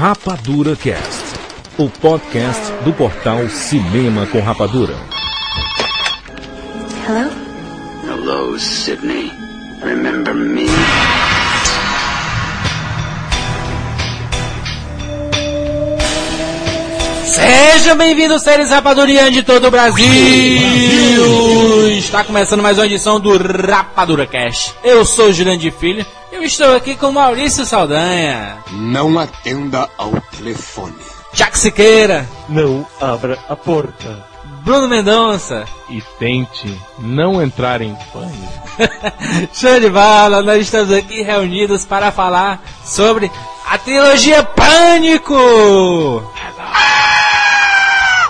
Rapadura Cast, o podcast do portal Cinema com Rapadura. Hello? Hello, Sydney. Remember me? Sejam bem-vindos, seres rapadurianos de todo o Brasil. Está começando mais uma edição do Rapadura Cash. Eu sou o Jurandir Filho. Eu estou aqui com Maurício Saldanha, Não atenda ao telefone. Jack Siqueira, Não abra a porta. Bruno Mendonça. E tente não entrar em pânico. Show de bola, nós estamos aqui reunidos para falar sobre a trilogia Pânico!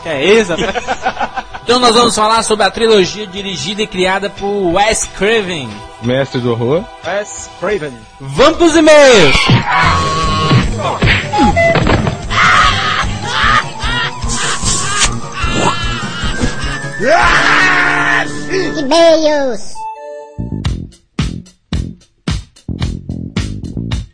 Que é isso? então nós vamos falar sobre a trilogia dirigida e criada por Wes Craven. Mestre do horror. Wes Craven. Vamos pros e-mails! E-mails.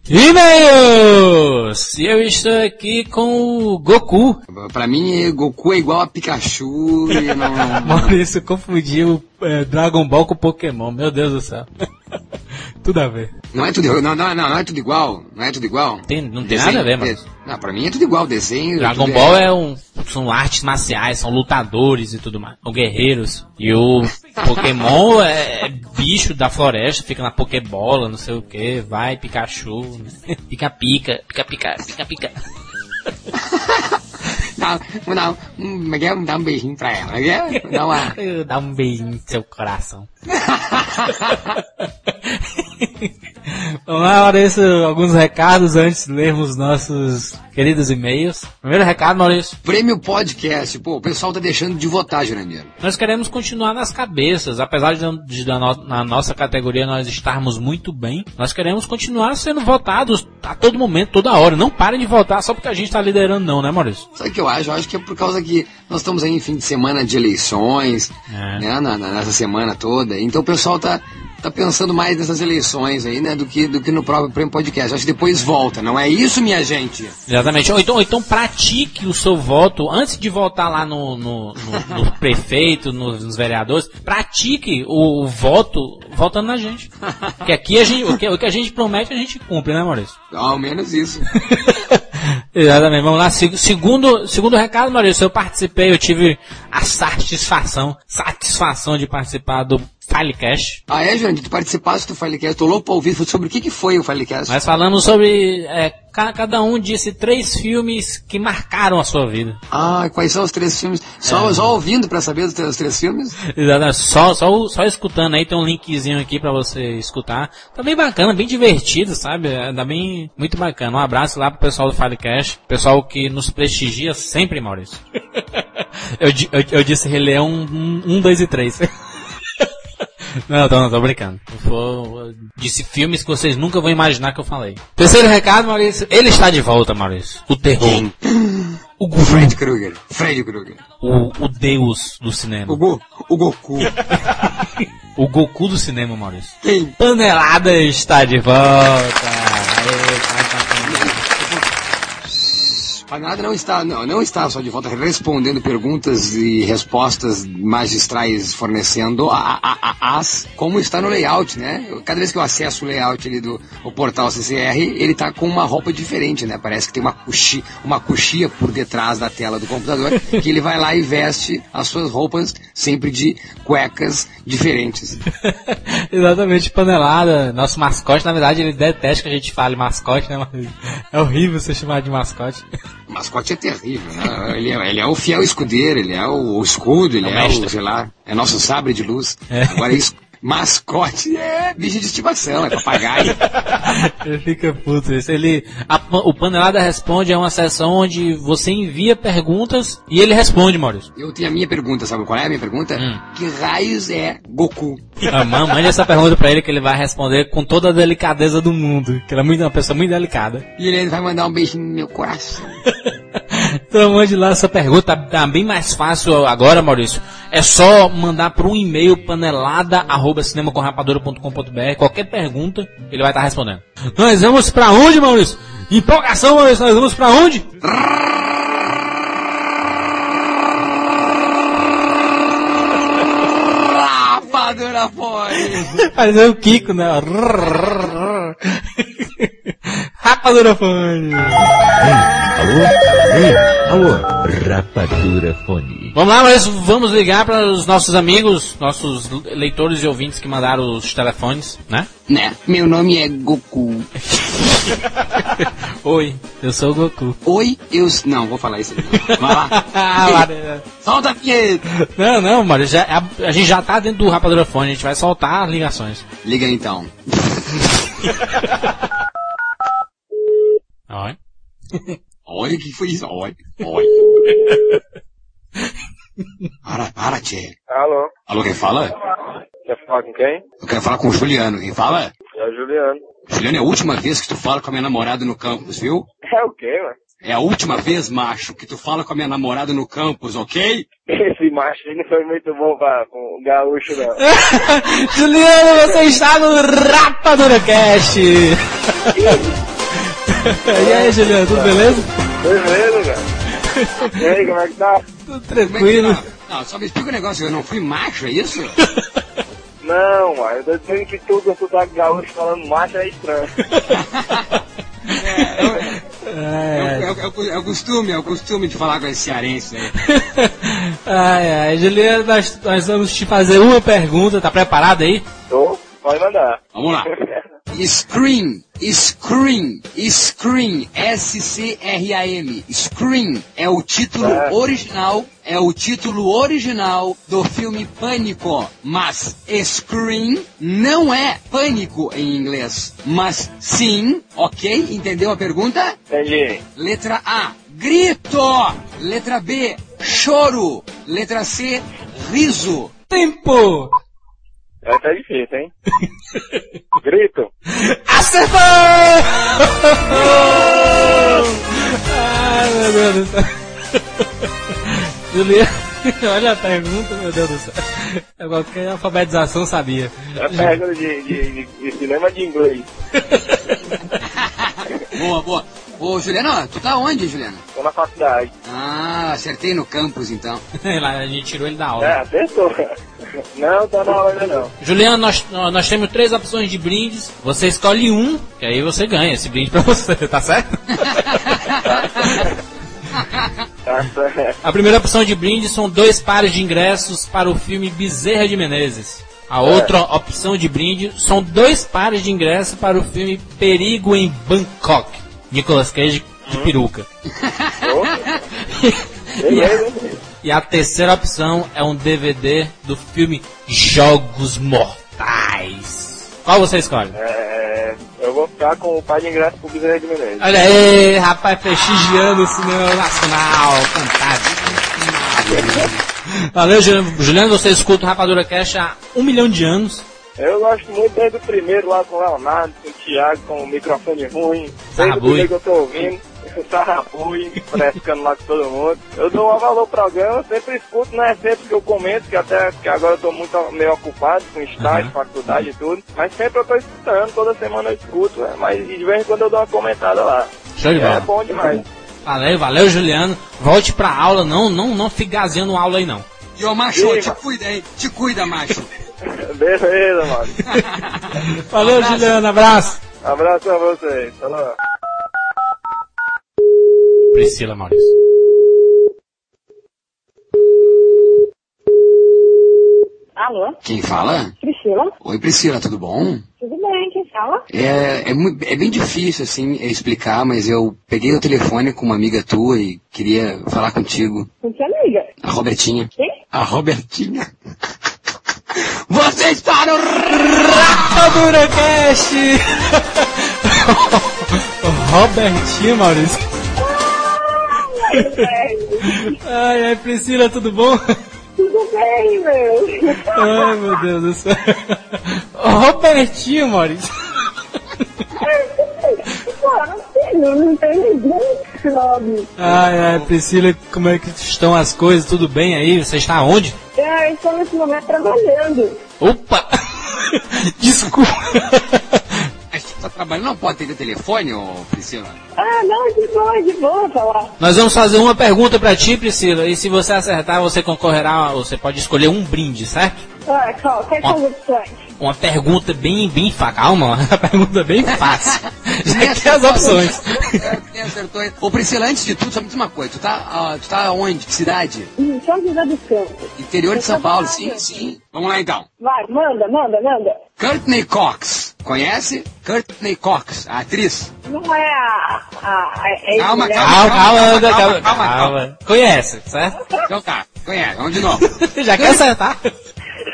E-mails! Eu estou aqui com o Goku. Pra mim, Goku é igual a Pikachu e não... Maurício confundiu é, Dragon Ball com Pokémon, meu Deus do céu. Tudo a ver. Não é tudo, não, não, não, não é tudo igual. Não é tudo igual. Tem, não tem nada a ver, mano. de- Não, pra mim é tudo igual. Desenho. Dragon tudo Ball é um. São artes marciais, são lutadores e tudo mais. São guerreiros. E o Pokémon é, é bicho da floresta, fica na Pokébola, não sei o que, vai, Pikachu, pica pica, pica pica, pica pica. Dá, dá, um, Miguel, dá um beijinho pra ela. Miguel, dá uma... Dá um beijinho no seu coração. Vamos lá, Maurício, alguns recados antes de lermos nossos queridos e-mails. Primeiro recado, Maurício. Prêmio Podcast. Pô, o pessoal tá deixando de votar, Jurandir. Nós queremos continuar nas cabeças, apesar de, de no- na nossa categoria nós estarmos muito bem, nós queremos continuar sendo votados a todo momento, toda hora. Não parem de votar só porque a gente está liderando, não, né, Maurício? Sabe o que eu acho? Eu acho que é por causa que nós estamos aí em fim de semana de eleições, É. né, na, na- nessa semana toda. Então o pessoal tá, tá pensando mais nessas eleições aí, né, do que, do que no próprio prêmio podcast. Acho que depois volta, não é isso, minha gente? Exatamente. Ou então, ou então pratique o seu voto antes de votar lá no, no, no- no prefeito, nos, nos vereadores. Pratique o, o voto votando na gente. Porque aqui a gente, o, que, o que a gente promete a gente cumpre, né, Maurício? Ao menos isso. Exatamente, vamos lá. Se- Segundo, segundo recado, Maurício, eu participei, eu tive a satisfação, satisfação de participar do Filecast. Ah, é, Jurandir? Tu participaste do Filecast, tô louco pra ouvir sobre o que, que foi o Filecast. Nós falamos sobre. é, ca- cada um disse três filmes que marcaram a sua vida. Ah, quais são os três filmes? Só, só ouvindo pra saber os, três- filmes? Exatamente, só, só, só escutando aí, tem um linkzinho aqui pra você escutar. Tá bem bacana, bem divertido, sabe? É, Tá bem, muito bacana. Um abraço lá pro pessoal do Filecast, pessoal que nos prestigia sempre, Maurício. eu, eu, eu disse Rei Leão 1, 2 e 3. Não, tô, não, tô brincando. Eu for- eu disse filmes que vocês nunca vão imaginar que eu falei. Terceiro recado, Maurício. Ele está de volta, Maurício. O terror. Quem? O, Gu- Fred Krueger. Fred Krueger. o, o deus do cinema. O, Go, o Goku. O Goku do cinema, Maurício. Quem? Panelada está de volta. Aê, Panada não está, não, não está só de volta respondendo perguntas e respostas magistrais fornecendo a, a, a- as como está no layout, né? Cada vez que eu acesso o layout ali do o portal CCR, ele tá com uma roupa diferente, né? Parece que tem uma coxia, uma coxia por detrás da tela do computador, que ele vai lá e veste as suas roupas sempre de cuecas diferentes. Exatamente, panelada. Nosso mascote, na verdade, ele detesta que a gente fale mascote, né? Mas é horrível ser chamado de mascote. O mascote é terrível, né? Ele é, ele é o fiel escudeiro, ele é o, o escudo, ele É o é, o, sei lá, é nosso sabre de luz. É. Agora isso, mascote é bicho de estimação, é papagaio. Ele fica puto. Isso. Ele, a o Panelada Responde é uma sessão onde você envia perguntas e ele responde, Maurício. Eu tenho a minha pergunta, sabe qual é a minha pergunta? Hum. Que raios é Goku? Ah, man- Mande essa pergunta pra ele que ele vai responder com toda a delicadeza do mundo. Que ele é muito, uma pessoa muito delicada. E ele vai mandar um beijinho no meu coração. Então mande lá essa pergunta, tá, tá bem mais fácil agora, Maurício. É só mandar para um e-mail panelada@cinemacomrapadura.com.br qualquer pergunta, ele vai estar respondendo. Nós vamos para onde, Maurício? Empolgação, Maurício, nós vamos pra onde? Rapadura fone! Fazer o Kiko, né? Rapadura Fone. Alô? Ei, alô? Rapadura Fone. Vamos lá, mas vamos ligar para os nossos amigos, nossos leitores e ouvintes que mandaram os telefones, né? Né? Meu nome é Goku. Oi, eu sou o Goku. Oi, eu. Não, vou falar isso aí. Vai lá. Ah. Solta a vinheta! não, não, Mário, já, a, a gente já tá dentro do Rapadura Fone, a gente vai soltar as ligações. Liga então. Oi. Olha o que foi isso. Olha. Olha. Para, para, tchê. Alô, Alô, quem fala? quer falar com quem? Eu quero falar com o Juliano. Quem fala? É o Juliano. Juliano, é a última vez que tu fala com a minha namorada no campus, viu? É o quê, mano? É a última vez, macho, que tu fala com a minha namorada no campus, ok? Esse macho não foi muito bom pra, com o gaúcho, não. Juliano, você está no Rapadura Cast. e aí, Juliano, tudo beleza? Beleza, cara. E aí, como é que tá? Tudo é que tranquilo. tá? Não, só me explica um negócio, eu não fui macho, é isso? Não, mano, eu tô dizendo que tu com sotaque gaúcho falando macho é estranho. É, é, o- é é costume, é o costume de falar com esse cearense aí. ai, ai. Juliano, nós, nós vamos te fazer uma pergunta, tá preparado aí? Tô, pode mandar. Vamos lá. Scream, Scream, Scream, S-C-R-A-M. Scream é o título É. original, é o título original do filme Pânico. Mas Scream não é pânico em inglês. Mas sim, ok? Entendeu a pergunta? Entendi. Letra A, grito. Letra B, choro. Letra C, riso. Tempo! Essa tá difícil, hein? Grito. Acertou! Ai, meu Deus do céu. Juliano, olha a pergunta, meu Deus do céu. É Qualquer alfabetização sabia. É pergunta de, de, de, de cinema de inglês. Boa, boa. Ô, Juliano, tu tá onde, Juliano? Tô na faculdade. Ah, acertei no campus, então. Lá, a gente tirou ele da aula. É, acertou. Não, tá na hora ainda não. Juliano, nós, nós temos três opções de brindes. Você escolhe um, que aí você ganha esse brinde pra você, tá certo? Tá certo. A primeira opção de brinde são dois pares de ingressos para o filme Bezerra de Menezes. A outra opção de brinde são dois pares de ingressos para o filme Perigo em Bangkok. Nicolas Cage de peruca. e, a, e a terceira opção é um DVD do filme Jogos Mortais. Qual você escolhe? É, eu vou ficar com o pai de ingresso pro Bezerra de Menezes. Olha aí, rapaz, prestigiando o cinema nacional. Fantástico. Valeu, Juliano. Juliano, você escuta o Rapadura Cash há um milhão de anos. Eu gosto muito desde o primeiro lá com o Leonardo, com o Thiago, com o microfone ruim. Desde o primeiro que eu tô ouvindo. O Sarrabui, frescando lá com todo mundo. Eu dou um valor ao programa, sempre escuto, não é sempre que eu comento, que até que agora eu tô muito meio ocupado com estágio, Uhum. faculdade e tudo. Mas sempre eu tô escutando, toda semana eu escuto, né? mas de vez em quando eu dou uma comentada lá. Show de É bola. bom demais. Valeu, valeu, Juliano. Volte pra aula, não, não, não fique gazeando aula aí, não. E ô, macho, Sim, te mano. cuida, hein? Te cuida, macho. Beleza, mano. Valeu, Juliano. Abraço. Abraço a vocês. Falou. Priscila Maurício. Alô? Quem fala? Priscila? Oi, Priscila, tudo bom? Tudo bem, quem fala? É, é, é bem difícil, assim, explicar, mas eu peguei o telefone com uma amiga tua e queria falar contigo. Com que amiga? A Robertinha. Quem? A Robertinha. Você está no... Rapadura Cash. Robertinho, Maurício. Ai, ai, Priscila, tudo bom? Tudo bem, meu. Ai, meu Deus do céu. Robertinho, Maurício. Pô, não tem ninguém esse nome. Ai, ai, Priscila, como é que estão as coisas? Tudo bem aí? Você está onde? É, eu estou nesse momento trabalhando. Opa! Desculpa. Tá, trabalhando, não pode ter telefone, ô Priscila? Ah, não, de boa, de boa falar. Nós vamos fazer uma pergunta pra ti, Priscila, e se você acertar, você concorrerá, você pode escolher um brinde, certo? Ah, qual? Quais são as opções? Uma pergunta bem, bem fácil. Calma, uma pergunta bem fácil. Já que tem as opções. Quem acertou aí. Ô Priscila, antes de tudo, só me diz uma coisa. Tu tá, ah, tu tá onde? Que cidade? São José dos Campos. Interior de São Paulo, sim, sim. Vamos lá então. Vai, manda, manda, manda. Courtney Cox. Conhece? Courtney Cox, a atriz. Não é a... a, a é Calma? Calma, calma, calma, anda, calma, calma, calma, calma. Conhece, certo? Então tá, conhece. Vamos de novo. Já quer acertar?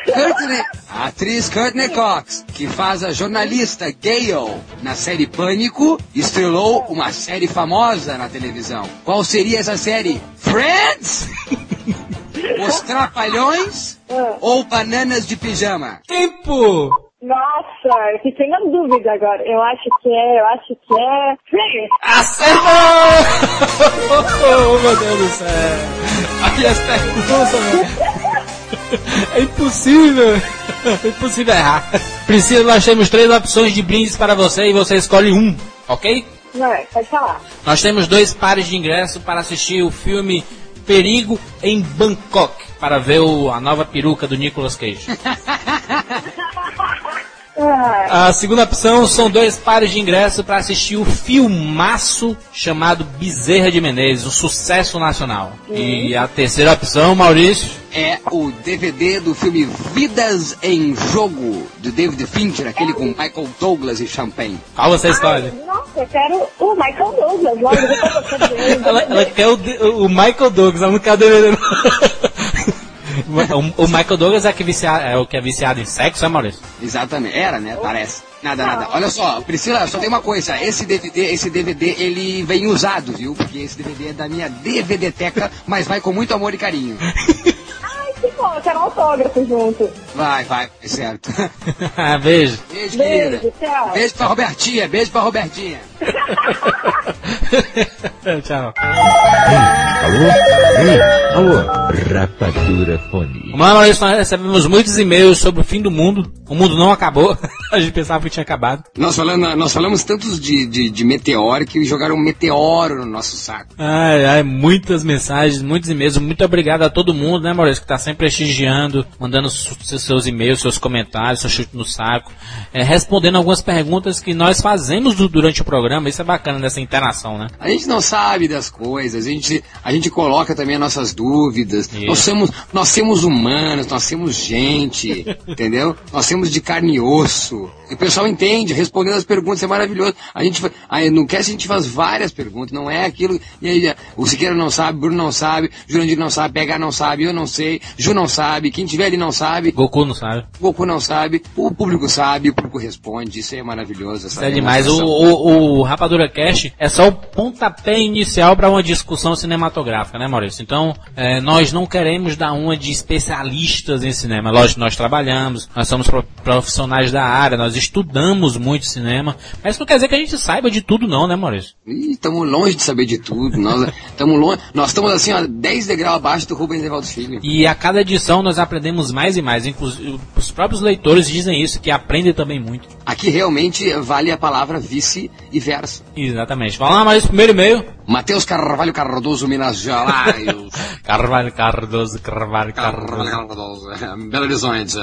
Courtney, a atriz Courtney Cox, que faz a jornalista Gale na série Pânico, estrelou uma série famosa na televisão. Qual seria essa série? Friends? Os Trapalhões? Ou Bananas de Pijama? Tempo! Nossa, eu fiquei na dúvida agora. Eu acho que é, eu acho que é... Sim. Acertou! oh, meu Deus do céu! Aqui as perguntas. É impossível! É impossível errar. Priscila, nós temos três opções de brindes para você e você escolhe um, ok? Vai, pode falar. Nós temos dois pares de ingresso para assistir o filme Perigo em Bangkok, para ver o- a nova peruca do Nicolas Cage. A segunda opção são dois pares de ingresso para assistir o filmaço chamado Bezerra de Menezes, um sucesso nacional. E a terceira opção, Maurício, É o DVD do filme Vidas em Jogo, do David Fincher, aquele com Michael Douglas e Champagne. qual você escolhe? nossa, eu quero o Michael Douglas logo. Ela, ela quer o, de- o Michael Douglas, ela não quer o DVD. O, o Michael Douglas é, que vicia- é o que é viciado em sexo, é Maurício? Exatamente, era, né? Parece. Nada, nada. Olha só, Priscila, só tem uma coisa. Esse DVD, esse DVD, ele vem usado, viu? Porque esse DVD é da minha DVD-teca, mas vai com muito amor e carinho. Eu quero um autógrafo junto. Vai, vai, certo. Beijo. Beijo, Beijo, querida. tchau. Beijo pra Robertinha, beijo pra Robertinha. Tchau. Alô? Ei, alô? Rapadura Fone. Maurício, nós recebemos muitos e-mails sobre o fim do mundo. O mundo não acabou. A gente pensava que tinha acabado. Nós falamos, nós falamos tantos de, de, de meteoro que jogaram um meteoro no nosso saco. Ai, ai, muitas mensagens, muitos e-mails. Muito obrigado a todo mundo, né, Maurício, que tá sempre prestigiando, mandando seus e-mails, seus comentários, seu chute no saco, é, respondendo algumas perguntas que nós fazemos du- durante o programa. Isso é bacana dessa interação, né? A gente não sabe das coisas, a gente, a gente coloca também as nossas dúvidas. Isso. Nós somos, nós somos humanos, nós somos gente, entendeu? Nós somos de carne e osso. E o pessoal entende, respondendo as perguntas, é maravilhoso. A gente, aí no cast a gente faz várias perguntas, não é aquilo. E aí, o Siqueira não sabe, Bruno não sabe, Jurandir não sabe, PH não sabe, eu não sei, Ju não sabe, quem tiver ali não sabe, Goku não sabe. Goku não sabe, o público sabe, o público responde, isso é maravilhoso. Isso é demais. O, o, o Rapadura Cast é só o pontapé inicial para uma discussão cinematográfica, né, Maurício? Então, é, nós não queremos dar uma de especialistas em cinema. Lógico, nós trabalhamos, nós somos pro- profissionais da área, nós estudamos muito cinema, mas isso não quer dizer que a gente saiba de tudo, não, né, Maurício? Estamos longe de saber de tudo. Nós estamos longe. Nós estamos assim, ó, 10 degraus abaixo do Rubens Evaldo Filho. E a cada edição nós aprendemos mais e mais. Inclusive, os próprios leitores dizem isso, que aprendem também muito. Aqui realmente vale a palavra vice e verso. Exatamente. Vamos lá, Maurício, primeiro e-mail. Matheus Carvalho Cardoso, Minas Gerais. Carvalho Cardoso, Carvalho Carvalho Cardoso. Cardoso, é, Belo Horizonte.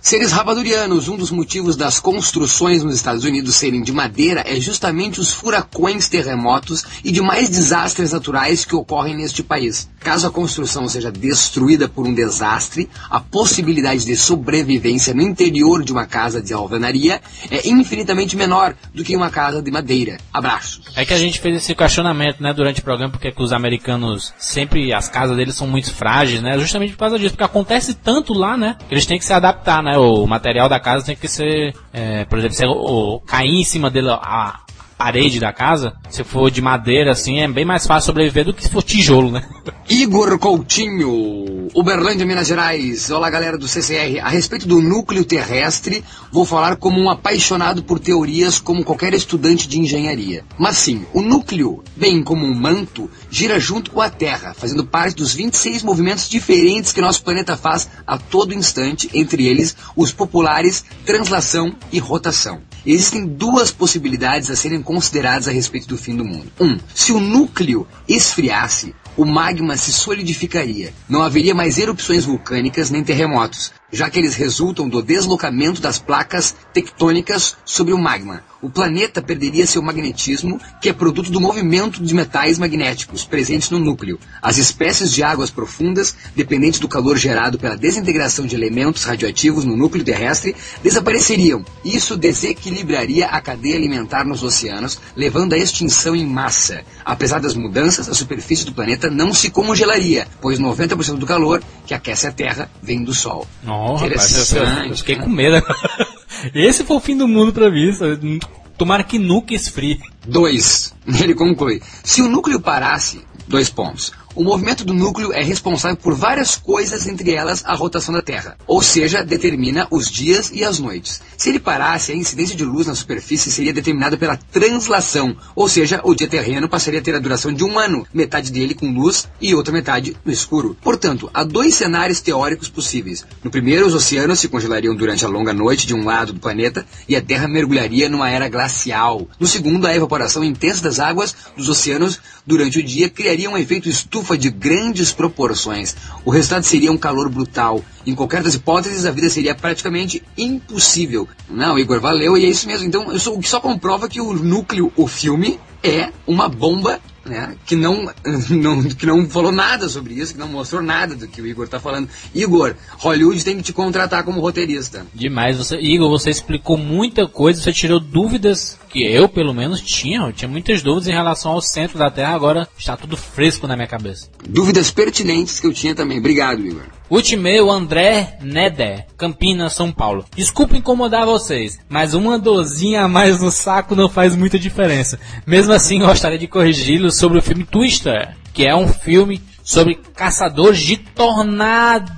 Seres rabadurianos, um dos motivos das construções nos Estados Unidos serem de madeira é justamente os furacões, terremotos e demais desastres naturais que ocorrem neste país. Caso a construção seja destruída por um desastre, a possibilidade de sobrevivência no interior de uma casa de alvenaria é infinitamente menor do que uma casa de madeira. Abraços. É que a gente fez esse questionamento, né, durante o programa, porque que os americanos sempre, as casas deles são muito frágeis, né, justamente por causa disso, porque acontece tanto lá, né, que eles têm que se adaptar, né, o material da casa tem que ser, é, por exemplo, se o, o- cair em cima dele a parede da casa, se for de madeira, assim, é bem mais fácil sobreviver do que se for tijolo, né. Igor Coutinho, Uberlândia, Minas Gerais. Olá, galera do CCR. A respeito do núcleo terrestre, vou falar como um apaixonado por teorias, como qualquer estudante de engenharia. Mas sim, o núcleo, bem como um manto, gira junto com a Terra, fazendo parte dos 26 movimentos diferentes que nosso planeta faz a todo instante, entre eles os populares translação e rotação. Existem duas possibilidades a serem consideradas a respeito do fim do mundo. Um, se o núcleo esfriasse, o magma se solidificaria. Não haveria mais erupções vulcânicas nem terremotos, já que eles resultam do deslocamento das placas tectônicas sobre o magma. O planeta perderia seu magnetismo, que é produto do movimento de metais magnéticos presentes no núcleo. As espécies de águas profundas, dependentes do calor gerado pela desintegração de elementos radioativos no núcleo terrestre, desapareceriam. Isso desequilibraria a cadeia alimentar nos oceanos, levando à extinção em massa. Apesar das mudanças, a superfície do planeta não se congelaria, pois 90% do calor que aquece a Terra vem do Sol. Não, rapaz, eu, eu- eu fiquei com medo agora. Esse foi o fim do mundo pra mim. sabe? Tomara que nunca esfrie. 2. Ele conclui: se o núcleo parasse, dois pontos. O movimento do núcleo é responsável por várias coisas, entre elas a rotação da Terra, ou seja, determina os dias e as noites. Se ele parasse, a incidência de luz na superfície seria determinada pela translação, ou seja, o dia terreno passaria a ter a duração de um ano, metade dele com luz e outra metade no escuro. Portanto, há dois cenários teóricos possíveis. No primeiro, os oceanos se congelariam durante a longa noite de um lado do planeta e a Terra mergulharia numa era glacial. No segundo, a evaporação intensa das águas dos oceanos durante o dia criaria um efeito estufa de grandes proporções. O resultado seria um calor brutal. Em qualquer das hipóteses, a vida seria praticamente impossível. Não, Igor, valeu, e é isso mesmo. Então, isso, só comprova que o núcleo, o filme, é uma bomba né, que, não, não, que não falou nada sobre isso, que não mostrou nada do que o Igor está falando. Igor, Hollywood tem que te contratar como roteirista. Demais. Você, Igor, você explicou muita coisa, você tirou dúvidas que eu, pelo menos, tinha. Eu tinha muitas dúvidas em relação ao centro da Terra, agora está tudo fresco na minha cabeça. Dúvidas pertinentes que eu tinha também. Obrigado, Igor. Último e-mail, André Nedé, Campinas, São Paulo. Desculpa incomodar vocês, mas uma dorzinha a mais no saco não faz muita diferença. Mesmo assim, gostaria de corrigi-lo sobre o filme Twister, que é um filme sobre caçadores de tornados.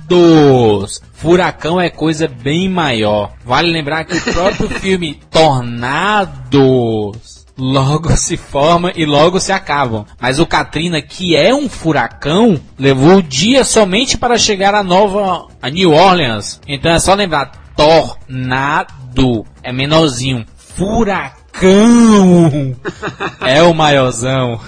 Furacão é coisa bem maior. Vale lembrar que o próprio filme Tornados logo se forma e logo se acabam. Mas o Katrina, que é um furacão, levou dia somente para chegar a nova a New Orleans. Então é só lembrar tornado é menorzinho, furacão é o maiorzão.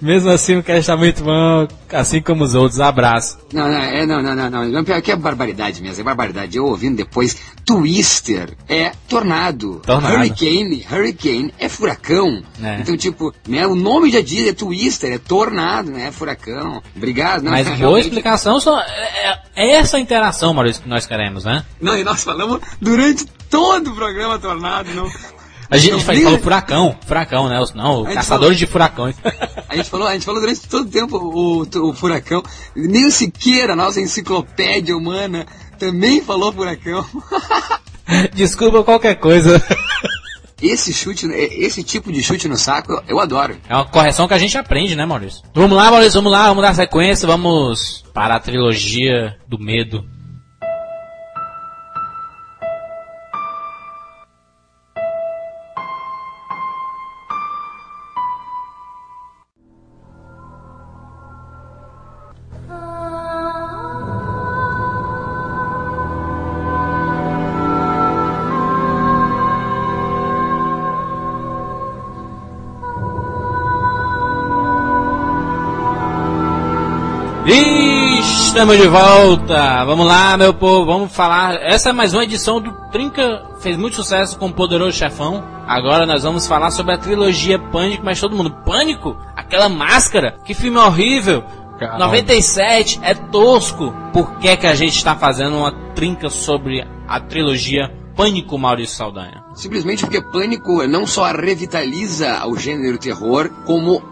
Mesmo assim, o cast está muito bom, assim como os outros. Abraço. Não, não, é, não, não, não, não. pior que é barbaridade mesmo, é barbaridade. Eu ouvindo depois, Twister é tornado. Tornado. Hurricane, Hurricane é furacão. É. Então, tipo, né, o nome já diz, é Twister, é tornado, né, é furacão. Obrigado. Não, Mas é boa realmente- explicação, só é, é essa interação, Maurício, que nós queremos, né? Não, e nós falamos durante todo o programa tornado, não. A gente fala, vi- falou furacão, furacão, né? Não, A gente caçadores de furacões. A gente falou, a gente falou durante todo o tempo o, o furacão. Nem o Siqueira, nossa enciclopédia humana, também falou furacão. Desculpa qualquer coisa. Esse chute, esse tipo de chute no saco, eu adoro. É uma correção que a gente aprende, né, Maurício? Vamos lá, Maurício, vamos lá, vamos dar sequência, vamos para a trilogia do medo. Estamos de volta! Vamos lá, meu povo, vamos falar. Essa é mais uma edição do Trinca, fez muito sucesso com o Poderoso Chefão. Agora nós vamos falar sobre a trilogia Pânico, mas todo mundo, Pânico? Aquela máscara? Que filme horrível! Calma. 97 é tosco. Por que, que a gente está fazendo uma trinca sobre a trilogia Pânico, Maurício Saldanha? Simplesmente porque Pânico não só revitaliza o gênero terror, como,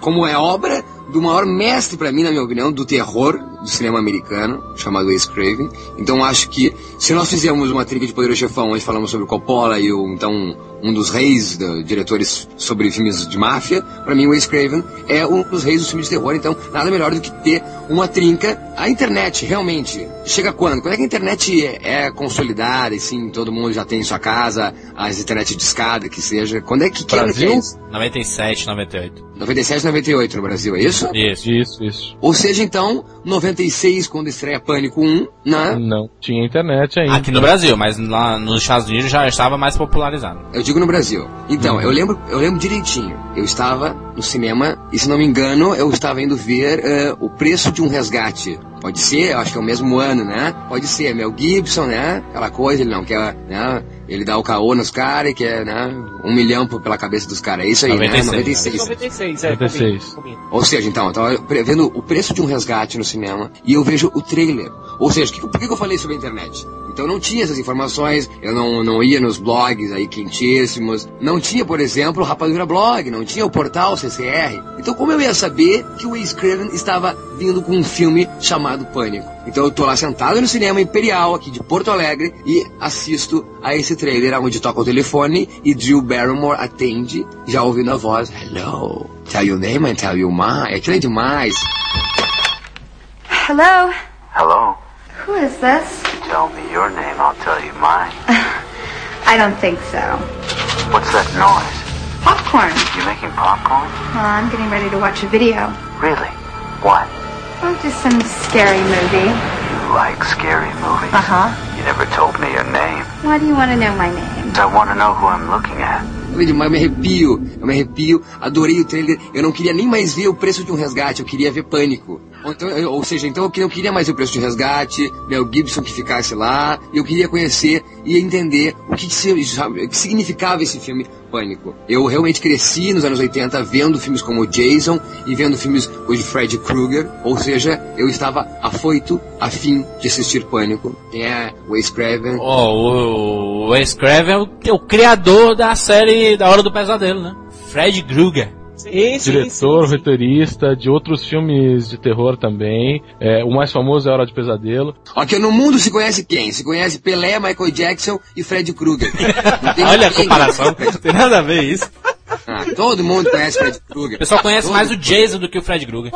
como é obra do maior mestre, pra mim, na minha opinião, do terror do cinema americano, chamado Wes Craven. Então acho que se nós fizermos uma trinca de Poderoso Chefão, onde falamos sobre o Coppola e o, então, um dos reis da- diretores sobre filmes de máfia, pra mim o Wes Craven é um dos reis dos filmes de terror, então nada melhor do que ter uma trinca a internet realmente chega quando? Quando é que a internet é, é consolidada e sim, todo mundo já tem em sua casa, as internet de escada, que seja. Quando é que, ano que é Brasil? isso? 97, 98. 97, 98 no Brasil, é isso? Isso. Isso, isso. Ou seja, então, 96, quando estreia Pânico 1, né? Não tinha internet ainda. Aqui no Brasil, mas lá nos Estados Unidos já estava mais popularizado. Eu digo no Brasil. Então, eu lembro, eu lembro direitinho. Eu estava no cinema e, se não me engano, eu estava indo ver eh, o preço de um resgate. Pode ser, eu acho que é o mesmo ano, né? Pode ser, Mel Gibson, né? Aquela coisa, ele não quer, né? Ele dá o caô nos caras e quer, né? Um milhão por- pela cabeça dos caras. É isso aí, 96, né? 96. 96, é. 96. combina, combina. Ou seja, então, eu tava prevendo o preço de um resgate no cinema e eu vejo o trailer. Ou seja, que- por que eu falei sobre a internet? Então eu não tinha essas informações, eu não, não ia nos blogs aí quentíssimos, não tinha, por exemplo, o Rapadura Blog, não tinha o portal CCR. Então como eu ia saber que o Wes Craven estava vindo com um filme chamado Pânico? Então eu tô lá sentado no cinema Imperial, aqui de Porto Alegre, e assisto a esse trailer onde toca o telefone e Drew Barrymore atende, já ouvindo a voz, Hello, tell your name and tell you mine. Aquilo é demais. Hello? Hello. Who is this? Tell me your name, I'll tell you mine. I don't think so. What's that noise? Popcorn. You making popcorn? Well, I'm getting ready to watch a video. Really? What? Oh, just some scary movie. You like scary movies? Uh huh. You never told me your name. Why do you want to know my name? I want to know who I'm looking at. Demais, eu me arrepio, eu me arrepio, adorei o trailer, eu não queria nem mais ver o preço de um resgate, eu queria ver Pânico. Ou, então, ou seja, então eu queria mais o preço de resgate, Mel Gibson que ficasse lá, eu queria conhecer e entender o que, que, significava esse filme Pânico. Eu realmente cresci nos anos 80 vendo filmes como Jason e vendo filmes de Freddy Krueger, ou seja, eu estava afoito, a fim de assistir Pânico. Quem é Wes Craven? Ó, o, o Wes Craven é o, é o criador da série Da Hora do Pesadelo, né? Fred Krueger. Sim, Diretor, sim, sim. roteirista de outros filmes de terror também. É, o mais famoso é Hora de Pesadelo. Ok, no mundo se conhece quem? Se conhece Pelé, Michael Jackson e Fred Krueger. Olha a comparação, não tem nada a ver isso. Ah, todo mundo conhece Fred Krueger. O pessoal conhece Todo- mais o Jason do que o Fred Krueger.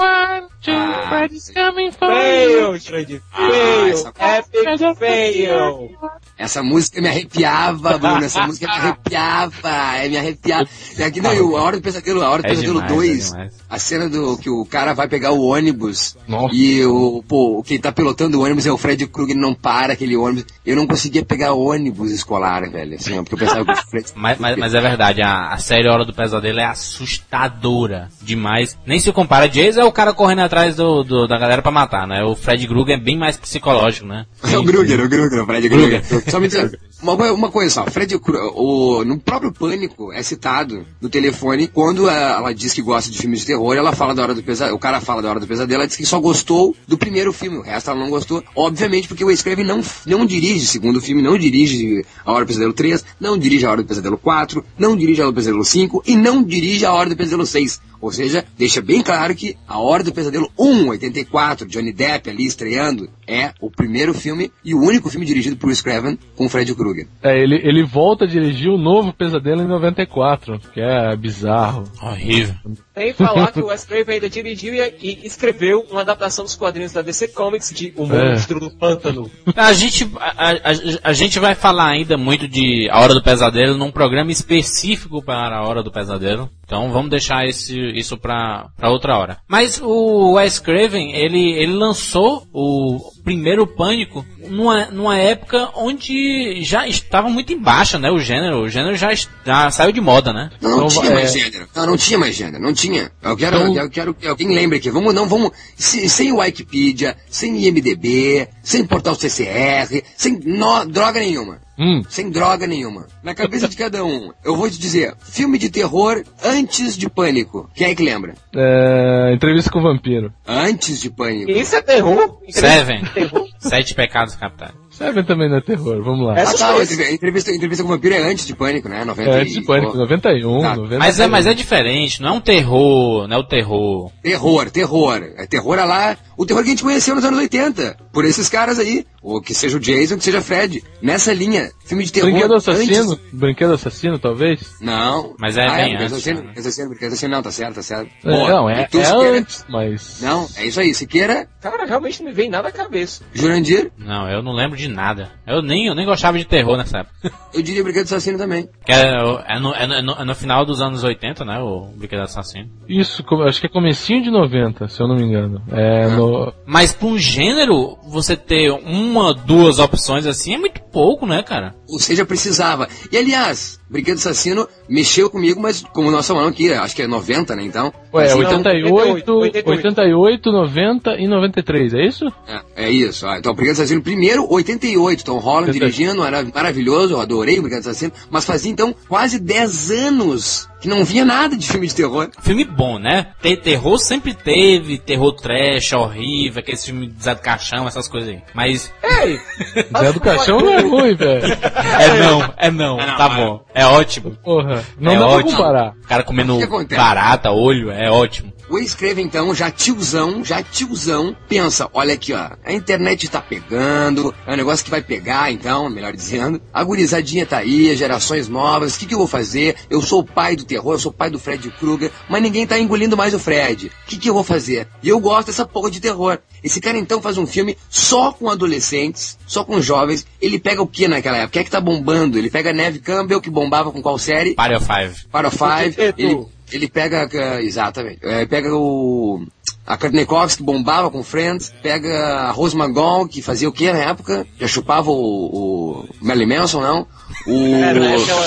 Fail, Fred. Fail. essa- Epic fail. Essa música me arrepiava, Bruno. Essa música me arrepiava. É, me arrepiava. É aqui, não, e o- a Hora do Pesadelo, a Hora do É Pesadelo demais, 2. é a cena do que o cara vai pegar o ônibus. Nossa. E o, pô, quem tá pilotando o ônibus é o Fred Krueger, não para aquele ônibus. Eu não conseguia pegar ônibus escolar, velho. Assim, porque eu pensava que o Fred Mas, mas, mas é verdade, a, a série Hora do Pesadelo é assustadora demais. Nem se compara. Jason é o cara correndo atrás do, do- da galera pra matar, né? O Fred Krueger é bem mais psicológico, né? É o Kruger, o Kruger, o Fred Kruger. Só me dizer, uma, uma coisa só, Fred Kruger, o, no próprio Pânico é citado no telefone, quando ela, ela diz que gosta de filmes de terror, ela fala da Hora do Pesadelo, o cara fala da Hora do Pesadelo, ela diz que só gostou do primeiro filme, o resto ela não gostou, obviamente porque o escreve não, não dirige o segundo filme, não dirige a Hora do Pesadelo 3, não dirige a Hora do Pesadelo 4, não dirige a Hora do Pesadelo 5 e não dirige a Hora do Pesadelo 6. Ou seja, deixa bem claro que A Hora do Pesadelo 1, 84, Johnny Depp ali estreando, é o primeiro filme e o único filme dirigido por Wes Craven com Fred Krueger. É, ele, ele volta a dirigir o novo Pesadelo em 94, que é bizarro. Horrível. Sem falar que o Wes Craven ainda dirigiu e, e escreveu uma adaptação dos quadrinhos da DC Comics de O É. Monstro do Pântano. A gente, a, a- a gente vai falar ainda muito de A Hora do Pesadelo num programa específico para A Hora do Pesadelo. Então vamos deixar esse, isso pra, pra outra hora. Mas o Wes Craven, ele, ele lançou o primeiro Pânico numa, numa época onde já estava muito em baixa, né? O gênero. O gênero já, já saiu de moda, né? Não, não Então, tinha é- mais gênero. Não, não tinha mais gênero. Não tinha. Eu quero, Então- eu quero que alguém lembre aqui. Vamos, não, vamos. se- sem Wikipedia, sem IMDB, sem portal CCR, sem nó- droga nenhuma. Hum, Sem droga nenhuma. Na cabeça de cada um. Eu vou te dizer, filme de terror antes de pânico. Quem é que lembra? é, entrevista com o vampiro. Antes de pânico. Isso é terror? Seven. Terror. Sete Pecados Capitais. Seven também não é terror, vamos lá. É Ah, tá, entrevista, entrevista com o vampiro é antes de Pânico, né? 90 É, antes de Pânico, 91, Tá. 90. Mas é, mas é diferente, não é um terror, não é o terror. Terror, terror. É terror a lá. O terror que a gente conheceu nos anos 80. Por esses caras aí. Ou que seja o Jason, que seja Fred. Nessa linha. Filme de terror. Brinquedo assassino? antes- Brinquedo assassino, talvez? Não. Mas é ah, bem Brinquedo antes, assassino, né? Assassino, brinquedo assassino. Não, tá certo, tá certo. É, Boa. não, é, tu, é Siqueira? antes, mas. Não, é isso aí. Siqueira, Cara, realmente não me vem nada à cabeça. Jurandir, Não, eu não lembro de nada. Eu nem, eu nem gostava de terror nessa época. eu diria Brinquedo assassino também. Que é, o- é no, é no- é no- é no final dos anos 80, né? O Brinquedo Assassino. Isso, acho que é comecinho de 90, se eu não me engano. É no. Mas pra um gênero, você ter uma, duas opções assim é muito pouco, né, cara? Ou seja, precisava. E aliás, Brinquedo Assassino mexeu comigo, mas como nós falamos aqui, acho que é 90, né? Então. Ué, Assim, 88, 88, 88, 90 e 93, é isso? É, é isso. ó. Então, o Brigada Assassino, primeiro, 88. Tom Holland 88. dirigindo, era maravilhoso, eu adorei o Brigada Assassino. Mas fazia, então, quase 10 anos que não via nada de filme de terror. Filme bom, né? Ter terror sempre teve, terror trash, horrível, aquele filme de Zé do Caixão, essas coisas aí. Mas Ei! Zé do Caixão não é ruim, velho. é não, é não, tá bom. É ótimo. Porra, não é dá pra ótimo. comparar. O cara comendo barata, olho, é ótimo. O escreve então, já tiozão, já tiozão, pensa, olha aqui, ó, a internet tá pegando, é um negócio que vai pegar, então, melhor dizendo. A gurizadinha tá aí, as gerações novas, o que, que eu vou fazer? Eu sou o pai do terror, eu sou pai do Fred Krueger, mas ninguém tá engolindo mais o Fred. O que, que eu vou fazer? E eu gosto dessa porra de terror. Esse cara então faz um filme só com adolescentes, só com jovens. Ele pega o que naquela época? O que é que tá bombando? Ele pega Neve Campbell, que bombava com qual série? Of Five. Para o Five, ele, ele pega, uh, exatamente, é, pega o, a Cox, que bombava com Friends, pega a Rose McGowan, que fazia o que na época? Já chupava o, o Marilyn Manson, não? O, É, não é aquela.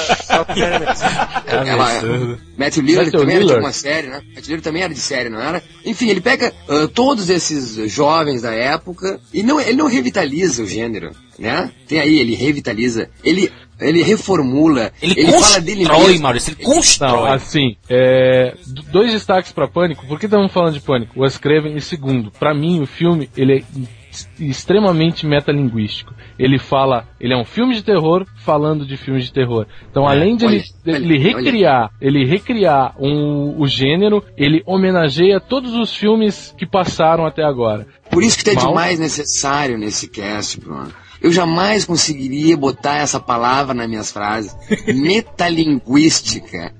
ela, Matthew Lillard Matthew também era de Lillard. uma série, né? Matthew Lillard também era de série, não era? Enfim, ele pega ah, todos esses jovens da época e não, ele não revitaliza o gênero, né? Tem aí, ele revitaliza, ele, ele reformula, Ele, fala dele mesmo. Maurício, ele Não, constrói. assim, é, dois destaques pra Pânico. Por que estamos falando de Pânico? Wes Craven e segundo, pra mim o filme ele é ex- extremamente metalinguístico. Ele fala, ele é um filme de terror falando de filmes de terror. Então, É, além de olha, ele, olha, ele olha. recriar, ele recriar um, o gênero, ele homenageia todos os filmes que passaram até agora. Por isso que é Mal. demais necessário nesse cast, Bruno. Eu jamais conseguiria botar essa palavra nas minhas frases. Metalinguística.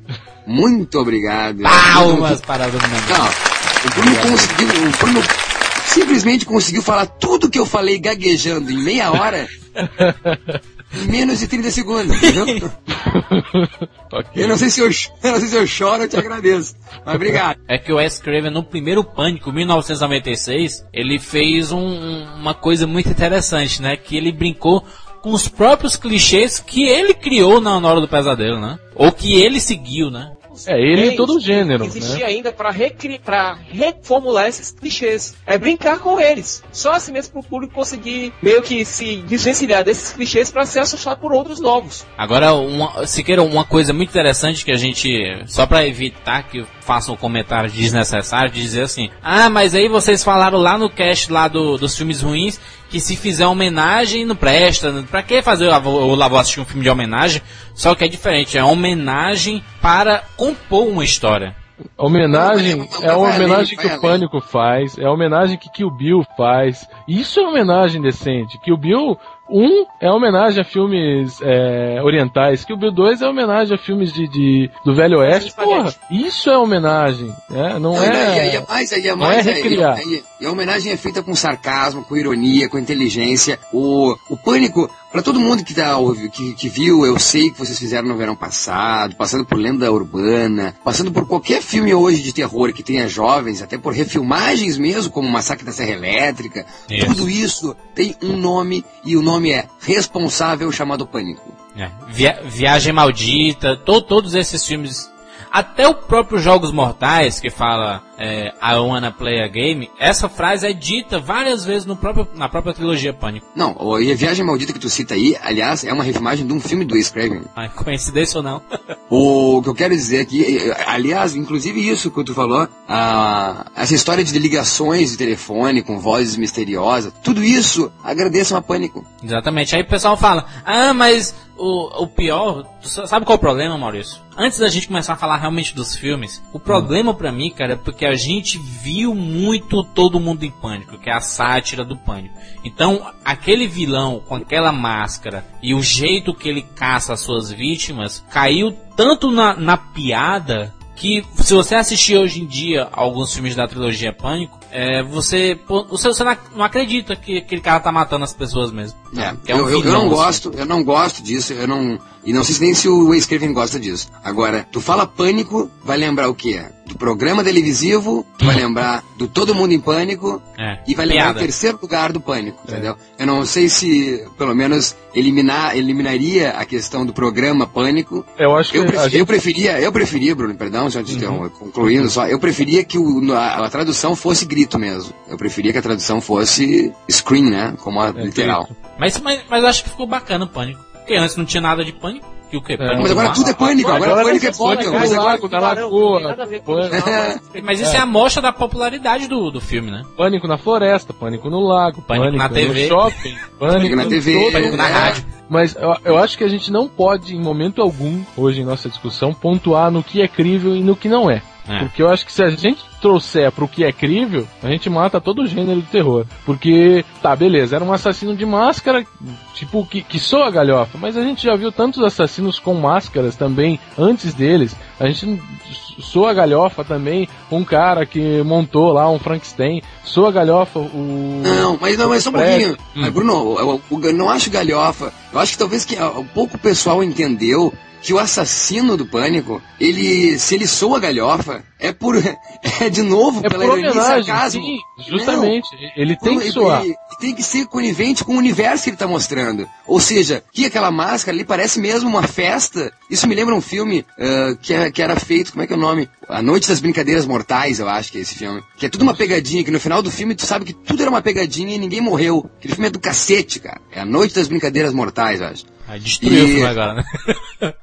Muito obrigado. Palmas para o Bruno Mendes. Não, o Bruno conseguiu. O Bruno simplesmente conseguiu falar tudo que eu falei gaguejando em meia hora em menos de 30 segundos, entendeu? Ok. Eu não sei se eu, eu não sei se eu choro, eu te agradeço. Mas obrigado. É que o Wes Craven, no primeiro Pânico, 1996, ele fez um- uma coisa muito interessante, né? Que ele brincou com os próprios clichês que ele criou na na hora do pesadelo, né? Ou que ele seguiu, né? É, ele e todo o gênero, Existia né? ainda pra reformular esses clichês. É brincar com eles. Só assim mesmo pro público conseguir meio que se desvencilhar desses clichês pra ser assustado por outros novos. Agora, uma, Siqueira, uma coisa muito interessante que a gente, só pra evitar que façam um comentário desnecessário, de dizer assim, ah, mas aí vocês falaram lá no cast lá do- dos filmes ruins, que se fizer homenagem não presta, pra que fazer, eu vou, eu lá vou assistir um filme de homenagem, só que é diferente, é homenagem para compor uma história. Homenagem é a vai além, homenagem que o. Pânico faz, é a homenagem que Kill Bill faz. Isso é homenagem decente. Kill Bill 1 é homenagem a filmes é, orientais, Kill Bill 2 é homenagem a filmes de, de- do Velho Oeste. Porra, isso é homenagem, né? Não Não, e, e, e, é... mais, é não é mais, recriar. e- a homenagem é feita com sarcasmo, com ironia, com inteligência. O, o pânico, pra todo mundo que, tá, que, que viu, eu sei que vocês fizeram no verão passado, passando por lenda urbana, passando por qualquer filme hoje de terror que tenha jovens, até por refilmagens mesmo, como Massacre da Serra Elétrica, Isso. tudo isso tem um nome e o nome é responsável chamado pânico. É, Via- Viagem Maldita, to- todos esses filmes. até o próprio Jogos Mortais, que fala é, I wanna play a game, essa frase é dita várias vezes no próprio, na própria trilogia Pânico. Não, e a Viagem Maldita que tu cita aí, aliás, é uma refilmagem de um filme do Wes Craven. Ah, coincidência ou não? O que eu quero dizer aqui, aliás, inclusive isso que tu falou, ah, essa história de ligações de telefone com vozes misteriosas, tudo isso agradeço a Pânico. Exatamente. Aí o pessoal fala, ah, mas o, o pior, sabe qual é o problema, Maurício? Antes da gente começar a falar realmente dos filmes, o problema pra mim, cara, é porque a gente viu muito Todo Mundo em Pânico, que é a sátira do Pânico. Então, aquele vilão com aquela máscara e o jeito que ele caça as suas vítimas, caiu tanto na, na piada que se você assistir hoje em dia alguns filmes da trilogia Pânico, é, você, você, você não ac- não acredita que aquele cara tá matando as pessoas mesmo. É, é um eu, eu- eu vilão, não assim. gosto, eu não gosto disso, eu não. E não sei se nem se o Wes Craven gosta disso. Agora, tu fala pânico, vai lembrar o quê? Do programa televisivo, tu vai lembrar do Todo Mundo em Pânico É, e vai lembrar piada. o terceiro lugar do pânico, entendeu? Eu não sei se, pelo menos, eliminar, eliminaria a questão do programa pânico. Eu acho que Eu, pref- gente- Uhum. eu preferia, eu preferia, Bruno, perdão, já te interrompo, concluindo só, eu preferia que o- a, a tradução fosse grito mesmo. Eu preferia que a tradução fosse scream, né? Como a É, literal. Mas, mas, mas eu acho que ficou bacana o pânico. Porque antes não tinha nada de pânico. E o que? Pânico Mas agora no tudo é pânico, agora, Agora pânico é pânico, pânico. Mas no agora, na com pânico, Mas isso é. a mostra da popularidade do, do filme, né? pânico na floresta, pânico no lago, Pânico na no TV. shopping, pânico na em TV, todo Pânico na É. rádio. Mas eu, eu acho que a gente não pode, em momento algum, hoje em nossa discussão, pontuar no que é crível e no que não é. É. Porque eu acho que se a gente trouxer pro que é crível, a gente mata todo o gênero de terror. Porque, tá, beleza, era um assassino de máscara, tipo, que, que soa galhofa, mas a gente já viu tantos assassinos com máscaras também antes deles. A gente soa galhofa também um cara que montou lá um Frankenstein, soa galhofa o. Não, mas não, mas só um pouquinho. Mas, Bruno, eu, eu- eu não acho galhofa. Eu acho que talvez que ah, pouco pessoal entendeu que o assassino do pânico, ele, se ele soa galhofa, é por, é de novo É pela ironia e sarcasmo. sim, justamente. Ele Não, tem que ele- soar. Ele, ele tem que ser conivente com o universo que ele tá mostrando. Ou seja, que aquela máscara ali parece mesmo uma festa. Isso me lembra um filme ah, que, é- que era feito, como é que é o nome? A Noite das Brincadeiras Mortais, eu acho que é esse filme. Que é tudo uma pegadinha, que no final do filme tu sabe que tudo era uma pegadinha e ninguém morreu. Aquele filme é do cacete, cara. É a Noite das Brincadeiras Mortais, eu acho. Aí destruiu o E- filme agora, né?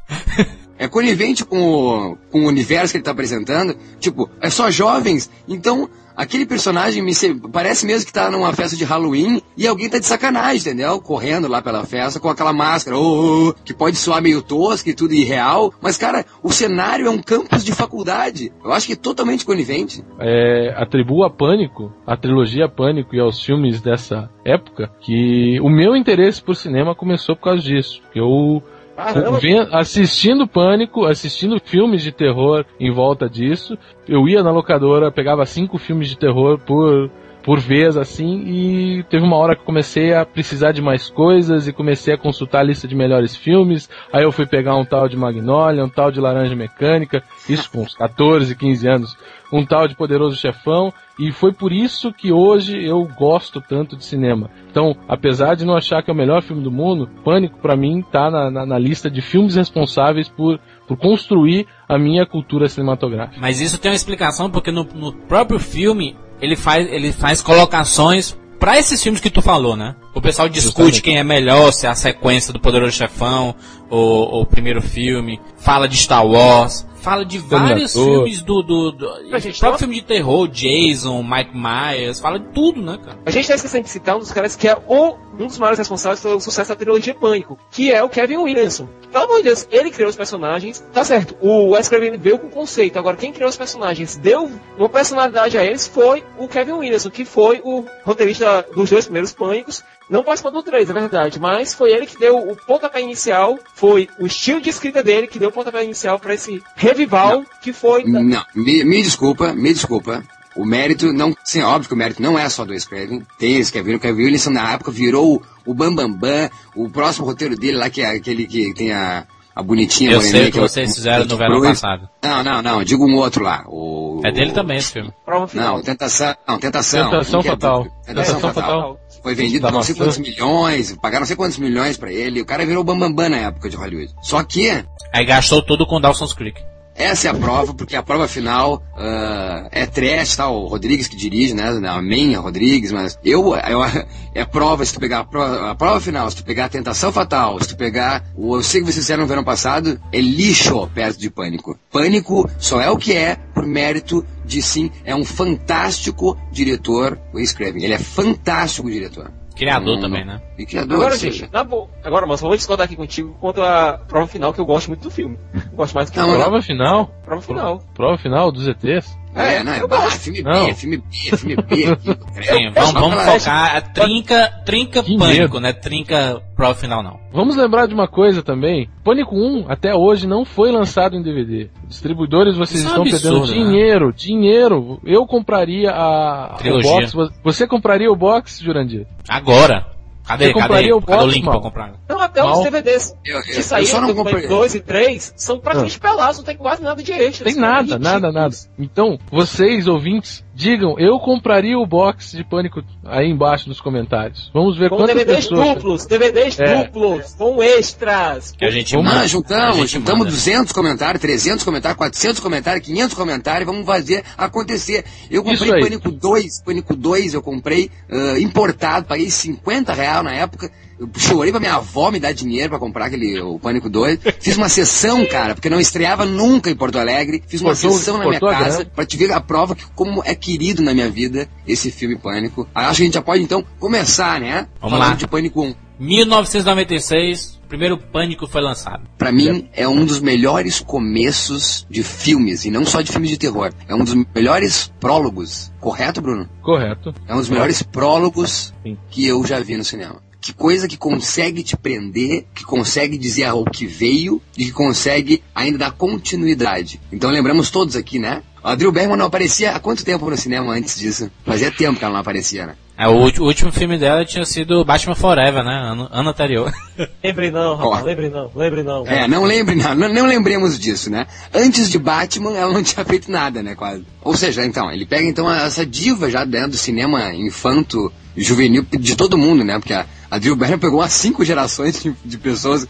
É conivente com o, com o universo que ele tá apresentando. Tipo, é só jovens. Então, aquele personagem me parece mesmo que tá numa festa de Halloween e alguém tá de sacanagem, entendeu? Correndo lá pela festa com aquela máscara, ô, ô, que pode soar meio tosca e tudo irreal. Mas, cara, o cenário é um campus de faculdade. Eu acho que é totalmente conivente. é, atribuo a Pânico, a trilogia Pânico e aos filmes dessa época, que o meu interesse por cinema começou por causa disso. Eu Caramba, Ven- assistindo Pânico, assistindo filmes de terror em volta disso, eu ia na locadora, pegava cinco filmes de terror por por vez assim e teve uma hora que comecei a precisar de mais coisas e comecei a consultar a lista de melhores filmes. Aí eu fui pegar um tal de Magnolia, um tal de Laranja Mecânica, isso com uns 14, 15 anos, um tal de Poderoso Chefão e foi por isso que hoje eu gosto tanto de cinema. Então, apesar de não achar que é o melhor filme do mundo, Pânico pra mim tá na, na- na lista de filmes responsáveis por, por construir a minha cultura cinematográfica. Mas isso tem uma explicação, porque no, no próprio filme ele faz, ele faz colocações pra esses filmes que tu falou, né? O pessoal discute Justamente. quem é melhor, se é a sequência do Poderoso Chefão ou, ou o primeiro filme, fala de Star Wars, fala de vários Terminator. filmes do, do, do A gente próprio tá- filme de terror, Jason, Mike Myers, fala de tudo, né, cara? A gente tá esquecendo de citar um dos caras que é o, um dos maiores responsáveis pelo sucesso da trilogia Pânico, que é o Kevin Williamson. Pelo amor de Deus, ele criou os personagens, tá certo, o Wes Craven veio com conceito, agora quem criou os personagens, deu uma personalidade a eles, foi o Kevin Williamson, que foi o roteirista dos dois primeiros Pânicos, não participou do 3, é verdade, mas foi ele que deu o pontapé inicial, foi o estilo de escrita dele que deu o pontapé inicial para esse revival que foi... Não, me, me desculpa, me desculpa. O mérito não. Sim, óbvio que o mérito não é só do Scriven. Tem esse Kevin. O Kevin Williamson na época virou o, o Bambambam. Bam, Bam. O próximo roteiro dele lá, que é aquele que tem a, a bonitinha. Eu sei o que é vocês fizeram no verão passado. Não, não, não. Digo um outro lá. O, É dele também esse filme. Prova final. Não, tentação. Não, tentação. Tentação Que é- Fatal. Tentação, Tentação fatal. Fatal. Foi vendido por não sei quantos milhões. Pagaram não sei quantos milhões pra ele. O cara virou Bambambam Bam Bam na época de Hollywood. Só que. Aí gastou tudo com Dawson's Creek. Essa é a prova, porque a prova final ah, é trash, tá? O Rodrigues que dirige, né? A Rodrigues, mas eu, eu é prova, se tu pegar a prova, a prova final, se tu pegar a Tentação Fatal, se tu pegar o Eu Sei Que Vocês Fizeram no Verão Passado, é lixo perto de Pânico. Pânico só é o que é por mérito de sim, é um fantástico diretor, o Wes Craven. Ele é fantástico diretor. Criador Hum, também, né? E criador, Agora, gente, na boa. Agora, mas eu vou discordar aqui contigo quanto à prova final, que eu gosto muito do filme. Eu gosto mais do que Não, a prova, Prova final? prova final. Prova final dos ETs? É, não, é, eu bah, gosto. filme Não. B, filme B, filme B. aqui, Sim, vamos, vamos focar. a Trinca, trinca Que pânico, medo. né? Trinca prova final não. Vamos lembrar de uma coisa também. Pânico 1 até hoje não foi lançado em DVD. Distribuidores, vocês Isso é um estão absurdo, perdendo né? dinheiro, dinheiro. Eu compraria a o box. Vo- Você compraria o box, Jurandir? Agora. Cadê, Você cadê, compraria o cadê o box, link mal? pra comprar? Não, até os DVDs Eu, eu, que eu saíram não do comprei. 2 e 3 são praticamente Ah. pelados, não tem quase nada de extra. Tem nada, nada, nada. Então, vocês, ouvintes, digam, eu compraria o box de Pânico aí embaixo nos comentários. Vamos ver Com quantas DVDs pessoas... duplos, DVDs É. duplos, com extras. Que a gente Vamos- manda. Juntamos, A gente juntamos manda. 200 comentários, 300 comentários, 400 comentários, 500 comentários, vamos fazer acontecer. Eu comprei. Pânico 2, Pânico 2 eu comprei ah, importado, paguei 50 reais na época. Eu chorei pra minha avó me dar dinheiro pra comprar aquele o Pânico 2. Fiz uma sessão, cara, porque não estreava nunca em Porto Alegre. Fiz uma Cortou- sessão na minha casa pra te ver a prova que como é querido na minha vida esse filme Pânico. Acho que a gente já pode então começar, né? Vamos Falando lá. de Pânico 1. 1996, o primeiro Pânico foi lançado. Pra mim, é um dos melhores começos de filmes, e não só de filmes de terror. É um dos melhores prólogos. Correto, Bruno? Correto. É um dos melhores prólogos Sim. que eu já vi no cinema. Que coisa que consegue te prender, que consegue dizer o que veio e que consegue ainda dar continuidade. Então lembramos todos aqui, né? A Drew Barrymore não aparecia há quanto tempo no cinema antes disso? Fazia tempo que ela não aparecia, né? É, o, o último filme dela tinha sido Batman Forever, né? Ano, ano anterior. Lembre não, rapaz, lembre não, lembre não. É, não lembre, não, não, não lembremos disso, né? Antes de Batman, ela não tinha feito nada, né, quase. Ou seja, então, ele pega então essa diva já dentro do cinema infanto, juvenil, de todo mundo, né? Porque a, a Drew Barrymore pegou umas cinco gerações de, de pessoas.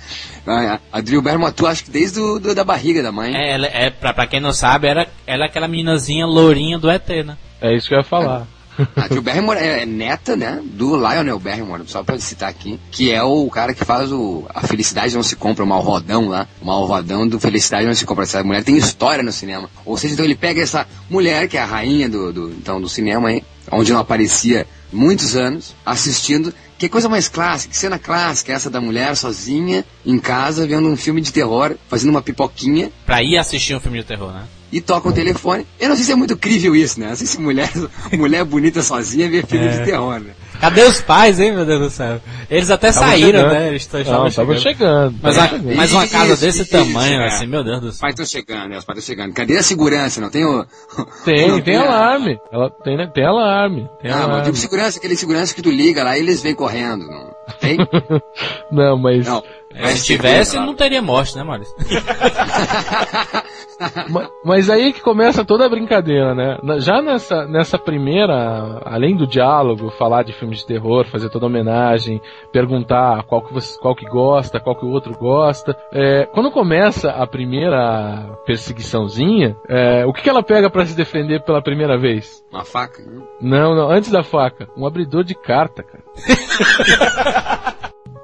A, a Drew Barrymore atua, acho que desde do, do- da barriga da mãe. É, ela, é pra, pra quem não sabe, era, ela é aquela meninazinha lourinha do ET, né? É isso que eu ia falar. A Drew Barrymore é neta, né, do Lionel Barrymore, só pra citar aqui, que é o cara que faz o A Felicidade Não Se Compra, o Malvadão lá, o Malvadão do Felicidade Não Se Compra. Essa mulher tem história no cinema. Ou seja, então ele pega essa mulher, que é a rainha do, do, então, do cinema aí, onde não aparecia muitos anos, assistindo. Que coisa mais clássica, que cena clássica, essa da mulher sozinha, em casa, vendo um filme de terror, fazendo uma pipoquinha, Pra ir assistir um filme de terror, né? e toca o telefone. Eu não sei se é muito crível isso, né? Não sei se mulher, mulher bonita sozinha vê filme É. de terror, né? Cadê os pais, hein, meu Deus do céu? Eles até Tava saíram, chegando. né? Eles Não, estavam tava chegando. chegando. Mas, chegando. mas uma casa Isso, desse isso, tamanho, é. assim, meu Deus do Os céu. pais estão chegando, né? Os pais estão chegando. Cadê a segurança? Não tem o. Tem, não tem a- alarme. Ela tem, né, tem alarme. Tem Ah, mas alarme. tipo segurança, aquele segurança que tu liga lá e eles vêm correndo. Não tem? Não, mas, Não. É, Se tivesse, não teria morte, né, Maurício? ma- mas aí que começa toda a brincadeira, né? Já nessa, nessa primeira, além do diálogo, falar de filmes de terror, fazer toda a homenagem, perguntar qual que, você, qual que gosta, qual que o outro gosta. é, quando começa a primeira perseguiçãozinha, é, o que, que ela pega pra se defender pela primeira vez? Uma faca. né? Não, não, antes da faca, um abridor de carta, cara.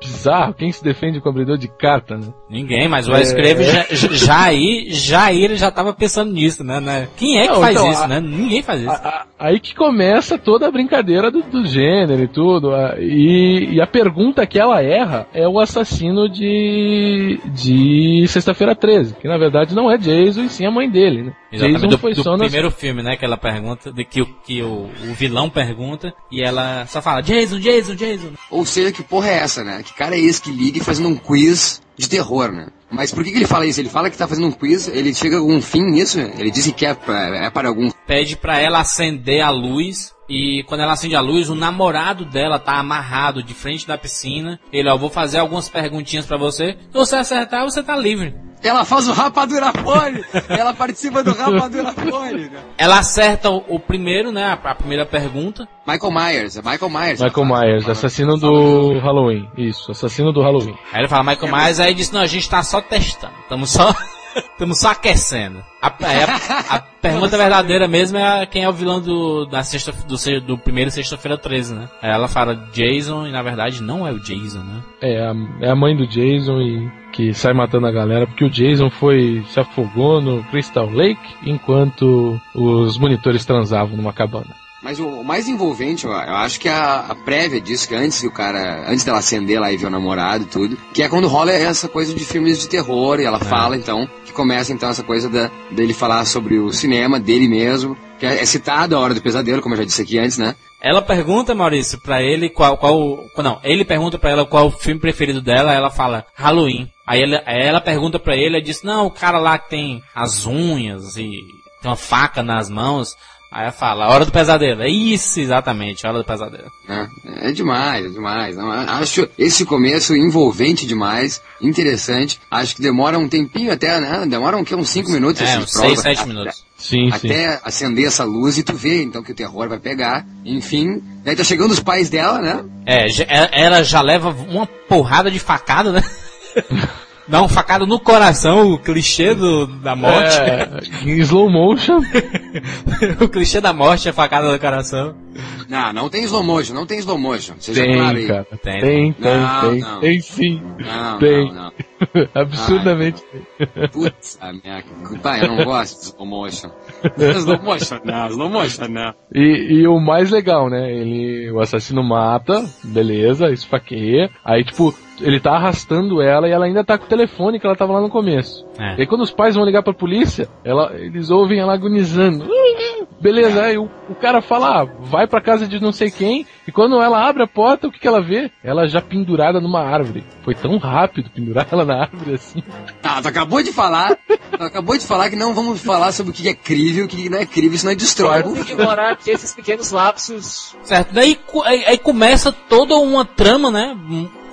Bizarro, quem se defende com abridor de carta, né? Ninguém, mas o Wes Craven já, já, aí, já aí ele já tava pensando nisso, né? né? Quem é que Não, faz então, isso, a- né? Ninguém faz isso. A- a- Aí que começa toda a brincadeira do, do gênero e tudo. a- E, e a pergunta que ela erra é o assassino de. de Sexta-feira 13. Que na verdade não é Jason e sim a mãe dele, né? Exatamente, Jason do, foi do só nas- primeiro filme, né? Que ela pergunta, de que, o, que o, o vilão pergunta, e ela só fala, Jason, Jason, Jason. Ou seja, que porra é essa, né? Que cara é esse que liga e fazendo um quiz de terror, né? Mas por que, que ele fala isso? Ele fala que tá fazendo um quiz, ele chega com um fim nisso? Ele disse que é pra, é para algum. Pede pra ela acender a luz, e quando ela acende a luz, o namorado dela tá amarrado de frente da piscina. Ele, ó, vou fazer algumas perguntinhas pra você. Se você acertar, você tá livre. Ela faz o rapadura fone! ela participa do rapadura fone! Ela acerta o, o primeiro, né? A, a primeira pergunta. Michael Myers, é Michael Myers. Michael faz. Myers, assassino do Halloween. Isso, assassino do Halloween. Aí ele fala Michael Myers, aí diz, não, a gente tá só testando. Estamos só. Estamos só aquecendo. A, é, a- a pergunta verdadeira mesmo é quem é o vilão do, da sexta, do, se- do primeiro Sexta-feira 13, né? Aí Ela fala Jason e na verdade não é o Jason, né? É a, é a mãe do Jason e que sai matando a galera porque o Jason foi se afogou no Crystal Lake enquanto os monitores transavam numa cabana. Mas o, o mais envolvente, eu, eu acho que é a, a prévia disso, que antes que o cara, antes dela acender lá e ver o namorado e tudo, que é quando rola essa coisa de filmes de terror, e ela fala então, que começa então essa coisa da, dele falar sobre o cinema, dele mesmo, que é, é citado a Hora do Pesadelo, como eu já disse aqui antes, né? Ela pergunta, Maurício, pra ele qual, qual. Não, ele pergunta pra ela qual o filme preferido dela, ela fala Halloween. Aí ela, ela pergunta pra ele, ele diz, não, o cara lá que tem as unhas e tem uma faca nas mãos. Aí ela fala, Hora do Pesadelo. É isso, exatamente, Hora do Pesadelo. né? É demais, é demais. Não, acho esse começo envolvente demais, interessante. Acho que demora um tempinho até, né? Demora um, que, uns 5 minutos. É, uns prólogo, 6, 7 até- minutos. Sim, sim. Até acender essa luz e tu vê então que o terror vai pegar. Enfim, daí tá chegando os pais dela, né? É, ela- ela já leva uma porrada de facada, né? Dá uma facada no coração, o clichê do, da morte. É, em slow motion. o clichê da morte é facada no coração. Não, não tem slow motion, não tem slow motion. Seja Tem, claro aí. cara. Tem. Tem, tem, Não, tem. não. Tem sim. Não, Tem. não, não. Absurdamente tem. Putz, a minha... Pai, eu não gosto de slow motion. slow motion não, slow motion não. E, e o mais legal, né? Ele, o assassino mata, beleza, esfaqueia. Aí, tipo, ele tá arrastando ela e ela ainda tá com o telefone que ela tava lá no começo. É. E aí, quando os pais vão ligar pra polícia, ela, eles ouvem ela agonizando. Beleza, aí o, o cara fala, ah, vai pra casa de não sei quem, e quando ela abre a porta, o que, que ela vê? Ela já pendurada numa árvore. Foi tão rápido pendurar ela na árvore assim. Ah, tu acabou de falar, tu acabou de falar que não vamos falar sobre o que é crível, o que não é crível, isso não destrói. Tem que ignorar aqui esses pequenos lapsos. Certo, daí aí, aí começa toda uma trama, né?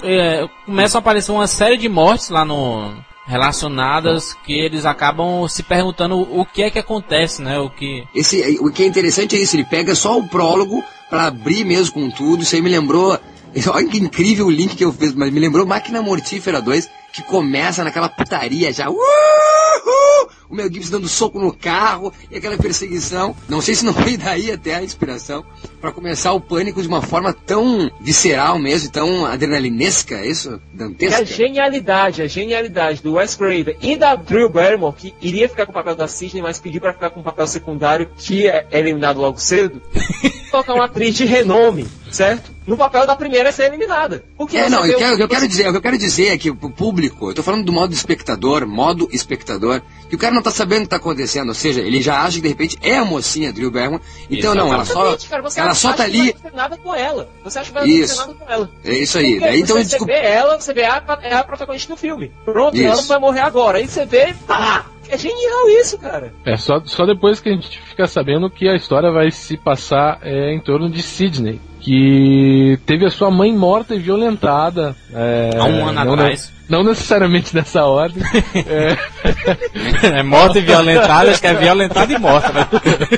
É, começam a aparecer uma série de mortes lá no relacionadas que eles acabam se perguntando o que é que acontece, né? O que Esse, o que é interessante é isso, ele pega só o prólogo pra abrir mesmo com tudo. Isso aí me lembrou. Olha que incrível o link que eu fiz, mas me lembrou Máquina Mortífera 2, que começa naquela putaria já. Uhul! O Mel Gibson dando soco no carro e aquela perseguição. Não sei se não foi daí até a inspiração pra começar o pânico de uma forma tão visceral mesmo, tão adrenalinesca, é isso? E a Dantesca. genialidade, a genialidade do Wes Craven e da Drew Barrymore, que iria ficar com o papel da Sidney, mas pediu pra ficar com o papel secundário, que é eliminado logo cedo, colocar uma atriz de renome, certo? No papel da primeira a ser eliminada. Porque É, não, eu o- quero, o que eu quero dizer, o que eu quero dizer é que o público, eu tô falando do modo espectador, modo espectador, que o cara não tá sabendo o que tá acontecendo, ou seja, ele já acha que de repente é a mocinha Drew Barrymore, então não, ela só, Exatamente, cara, você ela acha só tá que não vai ali, nada com ela. Você acha que vai Isso. acontecer nada com ela. é isso aí, daí então você, desculpa, vê ela, você vê a, é a protagonista do filme. Pronto, Isso. ela não vai morrer agora. Aí você vê, pá! É genial isso, cara. É só, só depois que a gente fica sabendo que a história vai se passar é, em torno de Sidney, que teve a sua mãe morta e violentada. é, Há um ano não, atrás. Não necessariamente nessa ordem. é, é morta e violentada, acho que é violentada e morta, né?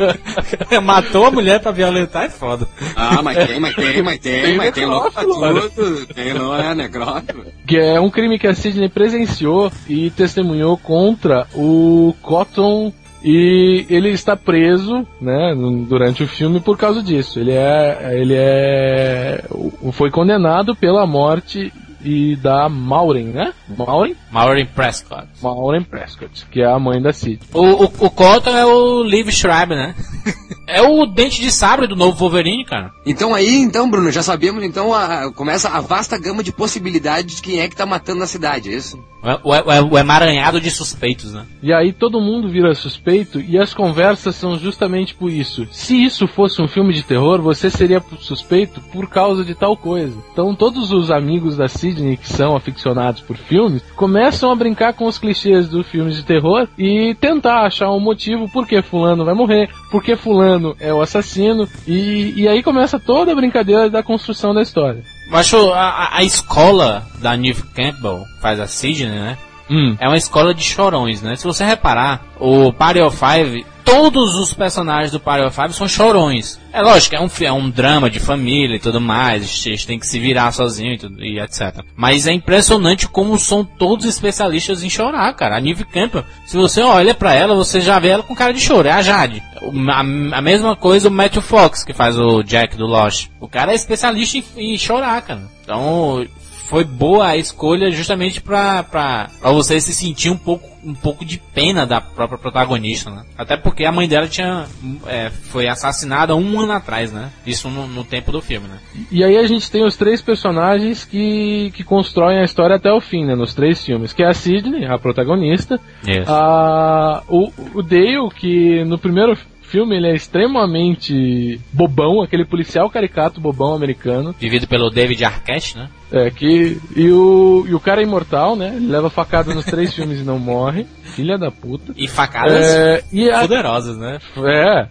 Matou a mulher pra violentar é foda. ah, mas tem, mas tem, mas tem, Tem mas tem louco pra tudo, tem louco, é, necrófilo. que é um crime que a Sidney presenciou e testemunhou contra o Cotton. E ele está preso, né, durante o filme por causa disso. Ele é, ele é, o- foi condenado pela morte e da Maureen, né? Maureen? Maureen Prescott. Maureen Prescott, que é a mãe da Sid. O, o, o Cotton é o Liv Schreiber, né? é o dente de sabre do novo Wolverine, cara. Então aí, então, Bruno, já sabemos, então, a- começa a vasta gama de possibilidades de quem é que tá matando na cidade, é isso? O, o, o emaranhado de suspeitos, né? E aí todo mundo vira suspeito e as conversas são justamente por isso. Se isso fosse um filme de terror, você seria suspeito por causa de tal coisa. Então todos os amigos da Sidney que são aficionados por filmes começam a brincar com os clichês dos filmes de terror e tentar achar um motivo por que fulano vai morrer, por que fulano é o assassino e, e aí começa toda a brincadeira da construção da história. Eu acho a, a- a escola da Neve Campbell, faz a Sidney, né? Hum. É uma escola de chorões, né? Se você reparar, o Party of Five todos os personagens do Party of Five são chorões. É lógico, é um, é um drama de família e tudo mais, eles têm que se virar sozinho e, tudo, e etc. Mas é impressionante como são todos especialistas em chorar, cara. A Nive Campbell, se você olha pra ela, você já vê ela com cara de choro, é a Jade. A, a mesma coisa o Matthew Fox, que faz o Jack do Lost. O cara é especialista em, em chorar, cara. Então, foi boa a escolha justamente pra, pra, pra você se sentir um pouco, um pouco de pena da própria protagonista, né? Até porque a mãe dela tinha, é, foi assassinada um ano atrás, né? Isso no, no tempo do filme, né? E aí a gente tem os três personagens que, que constroem a história até o fim, né? Nos três filmes, que é a Sidney, a protagonista, Isso. a, o, o Dale, que no primeiro filme ele é extremamente bobão, aquele policial caricato bobão americano, Vivido pelo David Arquette, né? é, que, e, o, e o cara é imortal, né? Ele leva facada nos três filmes e não morre, filha da puta. E facadas É, e a, poderosas, né? é.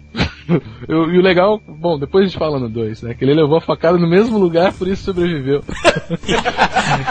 E o e o legal, bom, depois a gente fala no 2, né? Que ele levou a facada no mesmo lugar, por isso sobreviveu.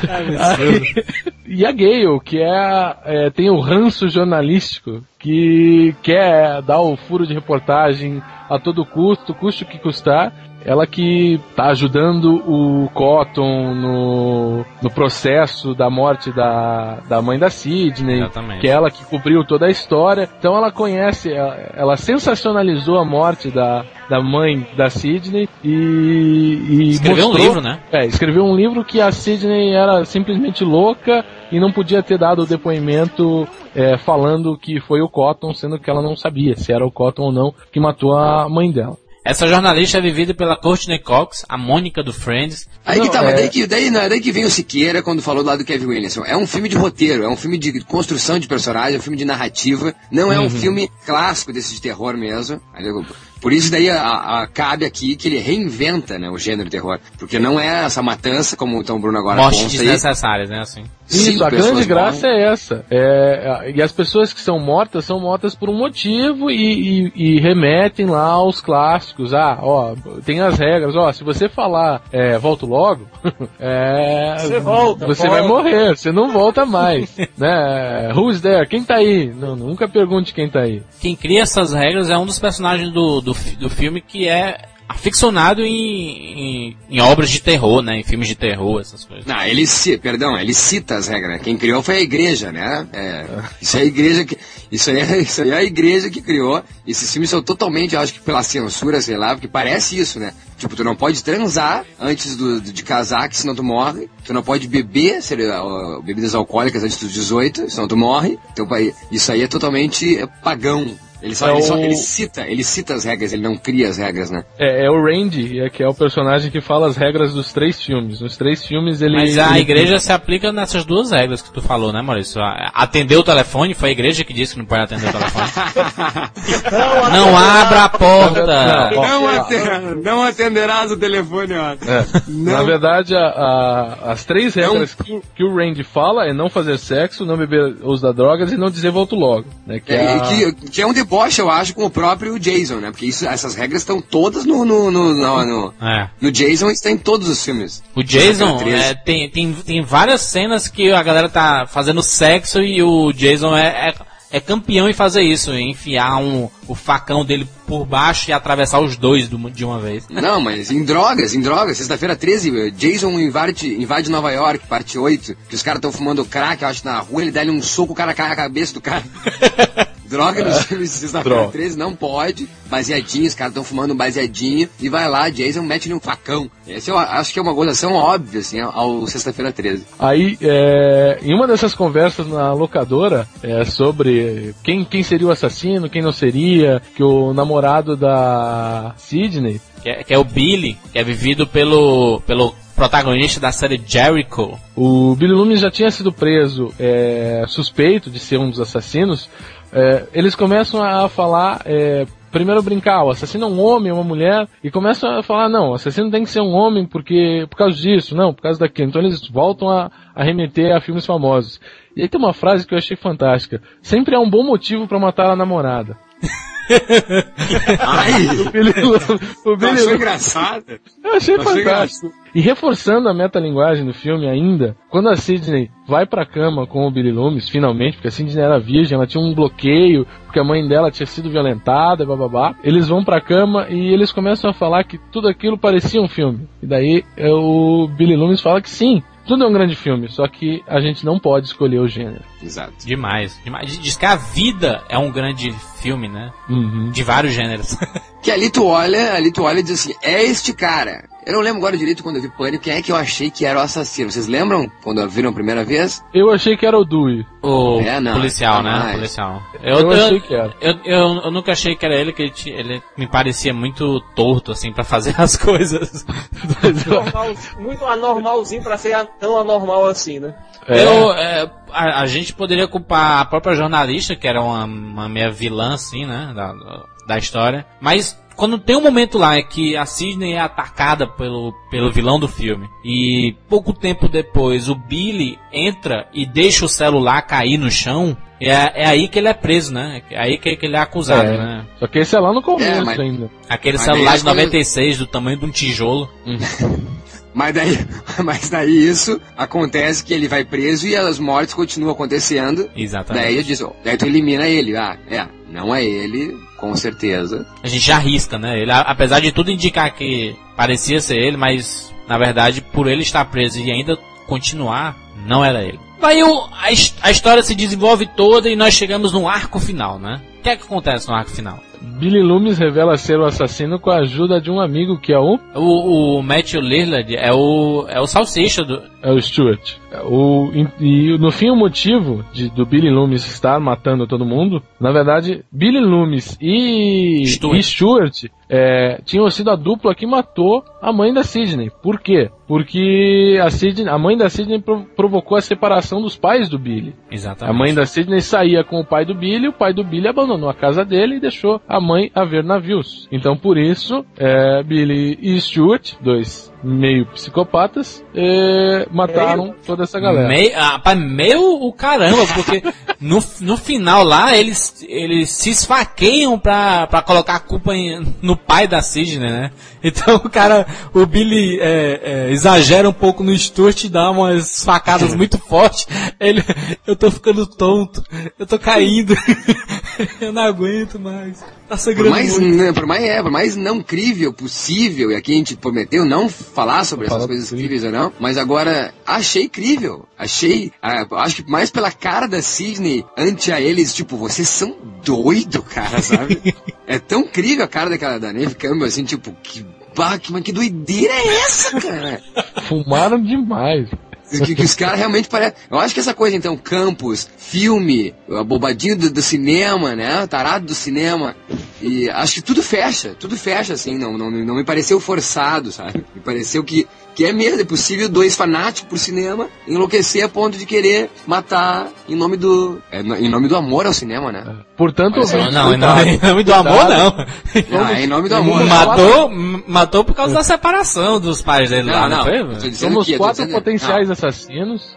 Aí- e a Gale, que é, é, tem o ranço jornalístico, que quer dar o furo de reportagem a todo custo, custe o que custar. Ela que tá ajudando o Cotton no, no processo da morte da, da mãe da Sidney, Exatamente. que é ela que cobriu toda a história. Então ela conhece, ela, ela sensacionalizou a morte da, da mãe da Sidney e, e Escreveu um mostrou- livro, né? é, escreveu um livro que a Sidney era simplesmente louca e não podia ter dado o depoimento é, falando que foi o Cotton, sendo que ela não sabia se era o Cotton ou não que matou a mãe dela. Essa jornalista é vivida pela Courtney Cox, a Mônica do Friends. Aí que Não, tá, mas é- daí que, daí, não, é daí que vem o Siqueira quando falou lá do Kevin Williamson. É um filme de roteiro, é um filme de construção de personagem, é um filme de narrativa. Não é um filme clássico desse de terror mesmo. Por isso daí a, a- cabe aqui que ele reinventa né, o gênero de terror. Porque não é essa matança, como então o Bruno agora Mortes desnecessárias, né? Assim. Isso, Cinco a grande graça morrem. é essa. É, e as pessoas que são mortas são mortas por um motivo e, e- e remetem lá aos clássicos. Ah, ó, tem as regras. Ó, se você falar é, volto logo, é, Você volta, você volta. vai morrer, você não volta mais. né? Who's there? Quem tá aí? Não, nunca pergunte quem tá aí. Quem cria essas regras é um dos personagens do, do, fi- do filme que é aficionado em, em, em obras de terror, né? Em filmes de terror, essas coisas. Não, ele ci- perdão, ele cita as regras. Quem criou foi a igreja, né? É, isso é a igreja que. Isso aí, é, isso aí é a igreja que criou. Esses filmes são totalmente, acho que pela censura, sei lá, porque parece isso, né? Tipo, tu não pode transar antes do, de casar, que senão tu morre. Tu não pode beber ó, bebidas alcoólicas antes dos 18, senão tu morre. Então, isso aí é totalmente pagão. Ele só, É ele, só o- ele cita, ele cita as regras, ele não cria as regras, né? É, é o Randy, é, que é o personagem que fala as regras dos três filmes. Nos três filmes ele. Mas a ele- igreja se aplica nessas duas regras que tu falou, né, Maurício? Atender o telefone, foi a igreja que disse que não pode atender o telefone. não abra a porta! Não, Não, não atenderás o telefone, ó. É. Na verdade, a- a- as três regras que, o- que o Randy fala é não fazer sexo, não beber ou usar drogas e não dizer volto logo. Né? Que é É, a- que, que é um deboche, eu acho, com o próprio Jason, né? Porque isso- essas regras estão todas no, no, no, no, no, É. no Jason e está em todos os filmes. O Jason, é, tem, tem, tem várias cenas que a galera tá fazendo sexo e o Jason é, é, é campeão em fazer isso, em enfiar um, o facão dele por baixo e atravessar os dois do- de uma vez. Não, mas em drogas, em drogas. Sexta-feira 13, Jason invade, invade Nova York, parte 8, que os caras estão fumando crack, eu acho, na rua, ele dá-lhe um soco, o cara cai na cabeça do cara. Droga nos filmes de sexta-feira Droga. 13, não pode. Baseadinho, os caras estão fumando um baseadinho. E vai lá, Jason mete-lhe um facão. Esse eu acho que é uma gozação óbvia, assim, ao Sexta-feira 13. Aí, é, em uma dessas conversas na locadora, é, sobre quem, quem seria o assassino, quem não seria, que o namorado da Sidney, Que é, que é o Billy, que é vivido pelo, pelo protagonista da série Jericho. o Billy Loomis já tinha sido preso, é, suspeito de ser um dos assassinos, é, eles começam a falar, é, primeiro brincar, o assassino é um homem, uma mulher, e começam a falar, não, o assassino tem que ser um homem porque, por causa disso, não, por causa daquilo. Então eles voltam a, a remeter a filmes famosos. E aí tem uma frase que eu achei fantástica. Sempre há um bom motivo pra matar a namorada. Ai! O Billy, o Billy Achou engraçado? eu achei Achei fantástico. E reforçando a metalinguagem do filme ainda, quando a Sidney vai pra cama com o Billy Loomis, finalmente, porque a Sidney era virgem, ela tinha um bloqueio, porque a mãe dela tinha sido violentada, bababá. Eles vão pra cama e eles começam a falar que tudo aquilo parecia um filme. E daí é, o Billy Loomis fala que sim, tudo é um grande filme, só que a gente não pode escolher o gênero. Exato. Demais, demais. Diz que a vida é um grande filme, né? Uhum. De vários gêneros. Que ali tu olha, ali tu olha e diz assim, é este cara. Eu não lembro agora direito quando eu vi Pânico, quem é que eu achei que era o assassino. Vocês lembram quando viram a primeira vez? Eu achei que era o Dewey. O É, não, policial, né? Policial. Eu achei que era. Eu, eu, eu nunca achei que era ele, que ele, ele me parecia muito torto, assim, pra fazer as coisas. Normal- muito anormalzinho pra ser tão anormal assim, né? É. Eu, é, a, a gente poderia culpar a própria jornalista, que era uma, uma meia vilã, assim, né, da, da história. Mas quando tem um momento lá que a Sidney é atacada pelo, pelo vilão do filme, e pouco tempo depois o Billy entra e deixa o celular cair no chão, é, é aí que ele é preso, né? É aí que, que ele é acusado, É. né? Só que esse é lá no começo É, mas- ainda. Aquele Mas celular de as coisas- 96 do tamanho de um tijolo. Mas daí, mas daí isso acontece que ele vai preso e as mortes continuam acontecendo. Exatamente. Daí eu disse, ó, daí tu elimina ele. Ah, é, não é ele, com certeza. A gente já arrisca, né? Ele, apesar de tudo indicar que parecia ser ele, mas na verdade, por ele estar preso e ainda continuar, não era ele. Aí o- a, a história se desenvolve toda e nós chegamos no arco final, né? O que é que acontece no arco final? Billy Loomis revela ser o assassino com a ajuda de um amigo que é o, O, o Matthew Lillard é o, é o salsicha do. é o Stuart. O, e, e no fim o motivo de, do Billy Loomis estar matando todo mundo, na verdade, Billy Loomis e Stuart. e Stuart é, tinham sido a dupla que matou a mãe da Sidney. Por quê? Porque a, Sidney, a mãe da Sidney pro- provocou a separação dos pais do Billy. Exatamente. A mãe da Sidney saía com o pai do Billy, o pai do Billy abandonou a casa dele e deixou a mãe a ver navios. Então, por isso, é, Billy e Stuart, dois meio psicopatas, é, mataram toda essa galera. Meio, ah, rapaz, meio o caramba, porque no, no final lá eles, eles se esfaqueiam pra, pra colocar a culpa em- no pai da Sidney, né? Então o cara, o Billy é, é, exagera um pouco no Stuart e dá umas facadas muito fortes. Ele, eu tô ficando tonto, eu tô caindo, eu não aguento mais. Tá Por sangrando mais, muito. não, por, mais, é, por mais não crível possível, e aqui a gente prometeu não falar sobre essas coisas crível. críveis ou não, mas agora achei crível. Achei, ah, acho que mais pela cara da Sidney ante a eles, tipo, vocês são doido, cara, sabe? é tão crível a cara daquela da Neve Campbell, assim, tipo, que, bah, que, mas que doideira é essa, cara? Fumaram demais. Que, que os caras realmente parecem. Eu acho que essa coisa, então, campus, filme, a bobadinha do, do cinema, né? Tarado do cinema. E acho que tudo fecha, tudo fecha, assim. Não, não, não me pareceu forçado, sabe? Me pareceu que, que é mesmo, é possível dois fanáticos por cinema enlouquecer a ponto de querer matar em nome do. é, em nome do amor ao cinema, né? Portanto, Olha só, ouvinte, Não, em nome, do amor não. Ah, é em nome do amor. Matou, matou por causa da separação dos pais dele lá, Não, não, não. foi? Somos que, quatro dizendo- potenciais assassinos.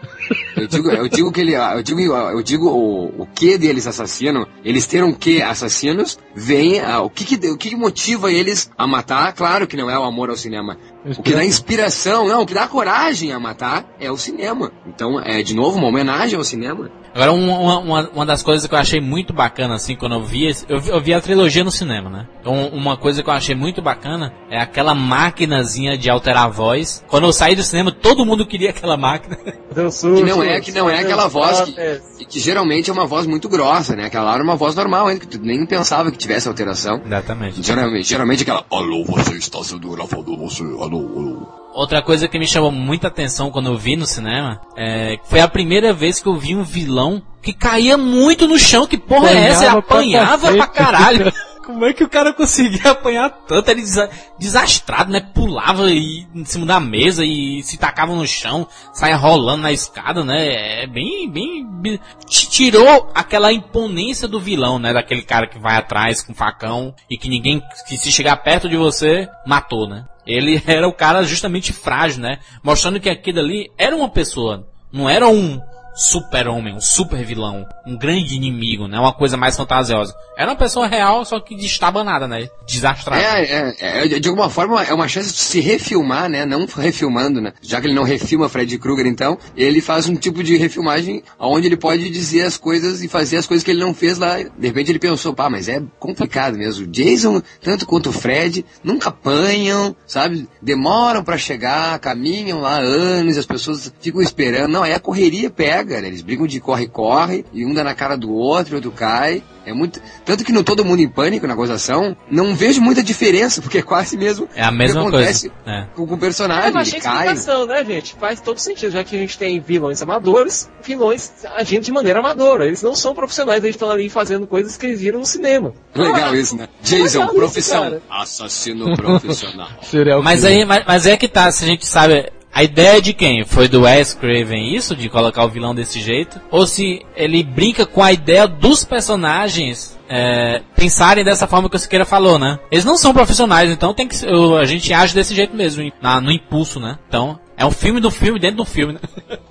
Eu digo, eu digo que ele, eu digo, eu digo o, o que deles assassino, eles terem que assassinos, vem, ah, o que que, o que que motiva eles a matar? Claro que não é o amor ao cinema. O que dá inspiração, não, o que dá coragem a matar é o cinema. Então, é de novo uma homenagem ao cinema. Agora, um, uma, uma, uma das coisas que eu achei muito bacana, assim, quando eu vi, eu, vi- eu vi a trilogia no cinema, né? Então, uma coisa que eu achei muito bacana é aquela maquinazinha de alterar a voz. Quando eu saí do cinema, todo mundo queria aquela máquina. Que não é, que não é aquela voz que, que, que geralmente é uma voz muito grossa, né? Aquela lá era uma voz normal ainda, que tu nem pensava que tivesse alteração. Exatamente. Geralmente, geralmente aquela, alô, você está sendo gravado, você, alô. Outra coisa que me chamou muita atenção quando eu vi no cinema é, foi a primeira vez que eu vi um vilão que caía muito no chão. Que porra é essa? Ele Apanhava pra pra caralho. Como é que o cara conseguia apanhar tanto? Ele desa- desastrado, né? Pulava e- em cima da mesa e se tacava no chão, saia rolando na escada, né? É bem, bem, tirou aquela imponência do vilão, né? Daquele cara que vai atrás com facão e que ninguém, que se chegar perto de você, matou, né? Ele era o cara justamente frágil, né? Mostrando que aquilo ali era uma pessoa, não era um super-homem, um super-vilão, um grande inimigo, né? Uma coisa mais fantasiosa. Era uma pessoa real, só que destabanada, né? Desastrada. É, é, é, de alguma forma é uma chance de se refilmar, né? Não refilmando, né? Já que ele não refilma Fred Krueger, então, ele faz um tipo de refilmagem onde ele pode dizer as coisas e fazer as coisas que ele não fez lá. De repente ele pensou, pá, mas é complicado mesmo. Jason, tanto quanto o Fred, nunca apanham, sabe? Demoram pra chegar, caminham lá anos, as pessoas ficam esperando. Não, aí a correria pega, Eles brigam de corre-corre, e um dá na cara do outro, o outro cai. É muito. Tanto que no Todo Mundo em Pânico, na gozação, não vejo muita diferença, porque é quase mesmo. É a o que mesma acontece coisa. É. Com, com o É, personagem, tem cai. explicação, né, gente? Faz todo sentido, já que a gente tem vilões amadores, vilões agindo de maneira amadora. Eles não são profissionais, eles estão ali fazendo coisas que eles viram no cinema. Legal isso, né? Jason, legal isso, profissão. cara. Assassino profissional. Mas aí, mas, mas é que tá, se a gente sabe. A ideia de quem? Foi do Wes Craven isso, de colocar o vilão desse jeito? Ou se ele brinca com a ideia dos personagens é, pensarem dessa forma que o Siqueira falou, né? Eles não são profissionais, então tem que a gente age desse jeito mesmo, na- no impulso, né? Então, é um filme do filme dentro do filme, né?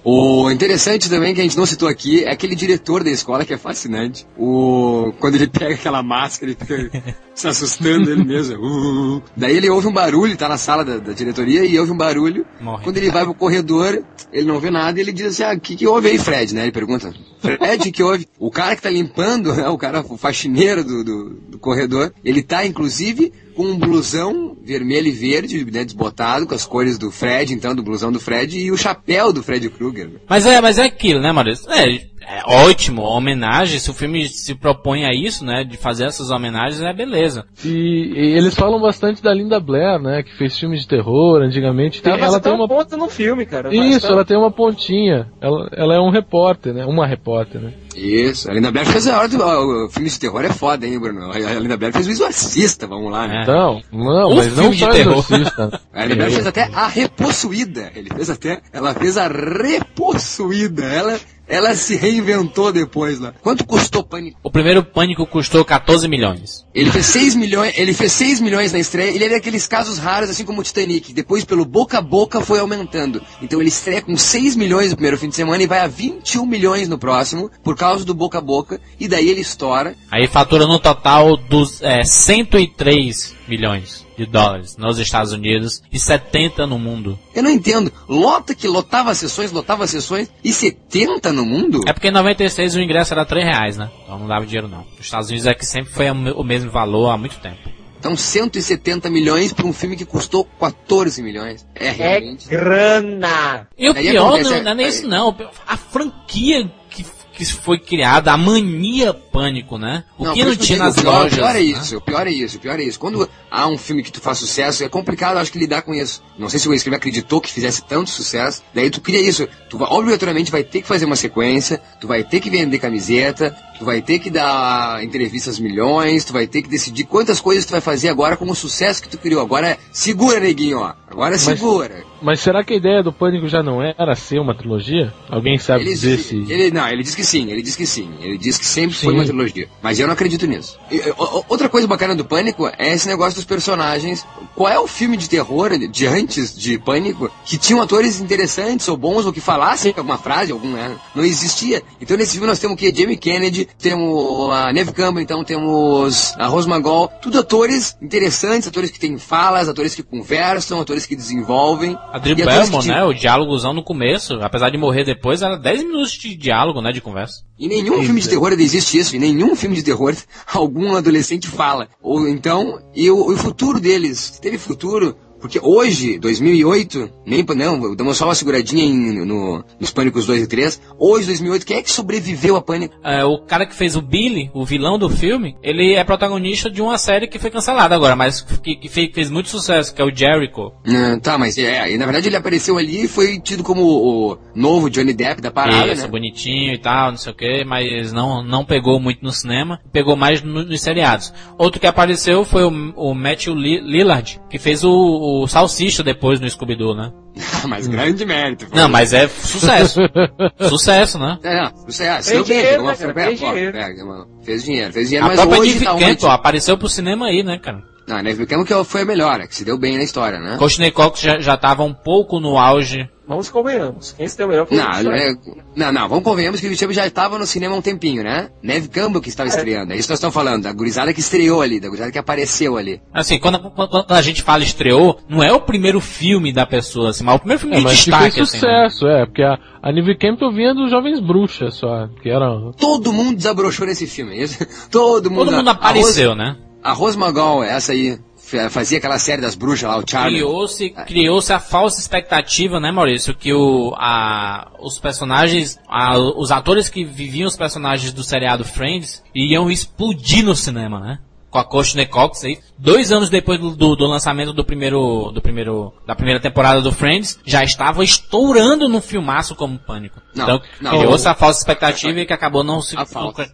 O interessante também que a gente não citou aqui é aquele diretor da escola que é fascinante. O quando ele pega aquela máscara e fica se assustando ele mesmo. Uh, daí ele ouve um barulho, tá na sala da, da diretoria e ouve um barulho. Morre. Quando ele vai pro corredor, ele não vê nada e ele diz assim: "Ah, o que que houve aí, Fred?", né? Ele pergunta: "Fred, o que houve?". O cara que tá limpando, né, o cara o faxineiro do, do, do corredor, ele tá inclusive com um blusão vermelho e verde, né, desbotado, com as cores do Fred, então, do blusão do Fred, e o chapéu do Fred Krueger. Mas é, mas é aquilo, né, Maurício? É, é ótimo, homenagem, se o filme se propõe a isso, né, de fazer essas homenagens, é beleza. E, e eles falam bastante da Linda Blair, né? Que fez filmes de terror antigamente. Tem- ela ela tem uma. ponta no filme, cara. Isso, Mas, ela tem uma pontinha. Ela, ela é um repórter, né? Uma repórter, né? Isso, a Linda Blair fez a hora do. O filme de terror é foda, hein, Bruno? A Linda Blair fez o Exorcista, vamos lá, né? É. Então, não, Um mas não filme de só terror. Exorcista. A Linda Blair fez até a Repossuída. Ele fez até. Ela fez a Repossuída. Ela, ela se reinventou depois lá. Quanto custou Pânico? O primeiro Pânico custou 14 milhões. Ele fez 6 milhões, ele fez 6 milhões na estreia, ele é daqueles casos raros, assim como o Titanic. Depois, pelo boca a boca, foi aumentando. Então ele estreia com 6 milhões no primeiro fim de semana e vai a 21 milhões no próximo, por causa do boca a boca, e daí ele estoura. Aí fatura no total dos é, 103 milhões de dólares nos Estados Unidos e 70 no mundo. Eu não entendo. Lota que lotava sessões, lotava sessões, e 70 no mundo? É porque em 96 o ingresso era 3 reais, né? Então não dava dinheiro não. Os Estados Unidos é que sempre foi o me- o mesmo valor há muito tempo. Então 170 milhões para um filme que custou 14 milhões. É É realmente. grana! E o Aí pior acontece, não, não é nem é- isso não. A franquia que, que foi criada, a mania pânico, né? O que por não tinha nas pior- lojas. Pior é né? isso, o pior é isso, o pior é isso. Quando há um filme que tu faz sucesso, é complicado, acho que lidar com isso. Não sei se o escritor acreditou que fizesse tanto sucesso, daí tu cria isso. Tu vai- obrigatoriamente vai ter que fazer uma sequência, tu vai ter que vender camiseta, tu vai ter que dar entrevistas milhões, tu vai ter que decidir quantas coisas tu vai fazer agora com o sucesso que tu criou. Agora segura, neguinho, ó. Agora segura. Mas será que a ideia do Pânico já não era ser uma trilogia? Alguém sabe Ele, dizer se... ele, não, ele diz que sim, ele diz que sim. Ele diz que sempre foi Sim. uma trilogia. Mas eu não acredito nisso. E, outra coisa bacana do Pânico é esse negócio dos personagens. Qual é o filme de terror de antes de Pânico que tinham atores interessantes ou bons ou que falassem alguma frase, algum, né? Não existia. Então nesse filme nós temos o quê? Jamie Kennedy, temos a Neve Campbell, então temos a Rose Magol. Tudo atores interessantes, atores que têm falas, atores que conversam, atores que desenvolvem. A Drew e que te- né? O diálogozão no começo, apesar de morrer depois, era 10 minutos de diálogo, né? De conversa. Em nenhum filme de terror existe isso. Em nenhum filme de terror algum adolescente fala. Ou então, e o, o futuro deles? Teve futuro? Porque hoje, 2008, nem não, damos só uma seguradinha em- no, nos Pânicos 2 e 3. Hoje, 2008, quem é que sobreviveu a Pânico? É, o cara que fez o Billy, o vilão do filme, ele é protagonista de uma série que foi cancelada agora, mas que, que fez, fez muito sucesso, que é o Jericho. Ah, tá, mas é, e na verdade ele apareceu ali e foi tido como o, novo Johnny Depp da parada, Isso, né? bonitinho e tal, não sei o que, mas não, não pegou muito no cinema, pegou mais no- nos seriados. Outro que apareceu foi o, o Matthew Li- Lillard, que fez o, o Salsicha depois no Scooby-Doo, né? mas grande mérito. Não, mas é sucesso. sucesso, né? É, não, é, se Fez dinheiro, né, cara? pega, Fez dinheiro. pega, mano. Fez dinheiro, fez dinheiro, A mas própria hoje Dick tá onde? apareceu pro cinema aí, né, cara? Não, a Neve Campbell que foi a melhor, a que se deu bem na história, né? Cox já, já tava um pouco no auge. Vamos convenhamos. Quem se deu melhor foi o Não, é- não, não, vamos convenhamos que o Richard já estava no cinema há um tempinho, né? Neve Campbell que estava estreando, é isso que nós estamos falando, da gurizada que estreou ali, da gurizada que apareceu ali. Assim, quando, quando- quando a gente fala estreou, não é o primeiro filme da pessoa, assim, mas o primeiro filme É, de mas que destaque, fez assim. né? sucesso, é, porque a, a Neve Campbell vinha dos Jovens Bruxas só, que era... Todo mundo desabrochou nesse filme, isso? Todo mundo. Todo mundo a apareceu, Rose, né? A Rose Magol, essa aí, fa- fazia aquela série das bruxas lá, o Charlie. Criou-se criou-se a falsa expectativa, né, Maurício, que o, a, os personagens, a- os atores que viviam os personagens do seriado Friends iam explodir no cinema, né? Com a Courtney Cox aí, dois anos depois do, do, do lançamento do primeiro, do primeiro, da primeira temporada do Friends, já estava estourando no filmaço como Pânico. Não, então, não. criou-se a falsa expectativa e que acabou não se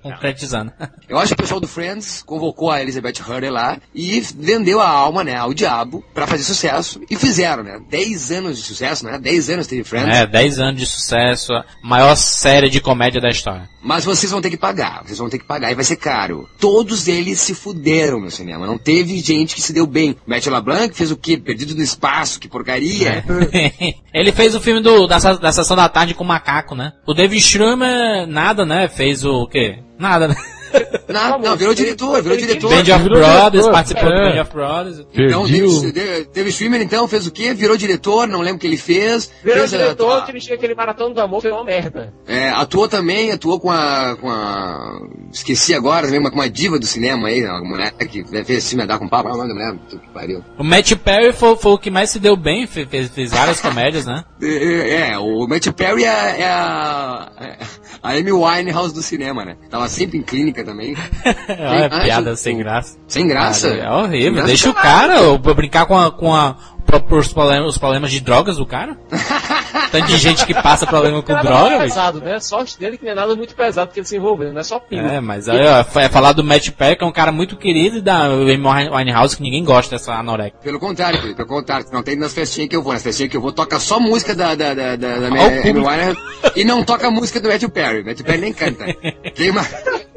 concretizando. Eu acho que o pessoal do Friends convocou a Elizabeth Hurley lá e vendeu a alma, né, ao diabo pra fazer sucesso. E fizeram, né? Dez anos de sucesso, né? Dez anos teve Friends. É, 10 anos de sucesso, a maior série de comédia da história. Mas vocês vão ter que pagar, vocês vão ter que pagar e vai ser caro. Todos eles se fuderam no cinema. Não teve gente que se deu bem. Matthew LeBlanc fez o quê? Perdido no espaço, que porcaria. Ele fez o filme do, da, da Sessão da Tarde com o Macaco, né? O David Schwimmer, nada, né? Fez o quê? Nada, né? Não, não, virou diretor, virou diretor. Band of virou Brothers, diretor, participou do é. Band of Brothers. Então. David, David Schwimmer, então, fez o quê? Virou diretor, não lembro o que ele fez. Virou fez diretor, a- dirigiu aquele Maratona do Amor, foi uma merda. É, atuou também, atuou com a, com a. Esqueci agora, também, uma, com uma diva do cinema aí, uma mulher que fez esse filme Andar com Papo, qual o nome da mulher? Que pariu. O Matt Perry foi, foi o que mais se deu bem, fe- fez, fez várias comédias, né? É, é, o Matt Perry é, é a, é a Amy Winehouse do cinema, né? Tava sempre em clínica também. Olha, acha piada o- sem graça. Sem graça. Cara, é horrível. Graça Deixa o cara eu vou brincar com a, com a os, problemas, os problemas de drogas do cara. Tanto de gente que passa problema com é nada droga, bicho. pesado, né? Sorte dele que não é nada muito pesado que ele se envolveu, não é só pino. É, mas aí, ó, é falar do Matt Perry, que é um cara muito querido, e da Amy Winehouse, que ninguém gosta dessa anorexia. Pelo contrário, Felipe, pelo contrário. Não tem nas festinhas que eu vou. Nas festinhas que eu vou, toca só música da, da, da, da, da Amy. Winehouse e não toca música do Matthew Perry. Matthew Perry nem canta. Queima.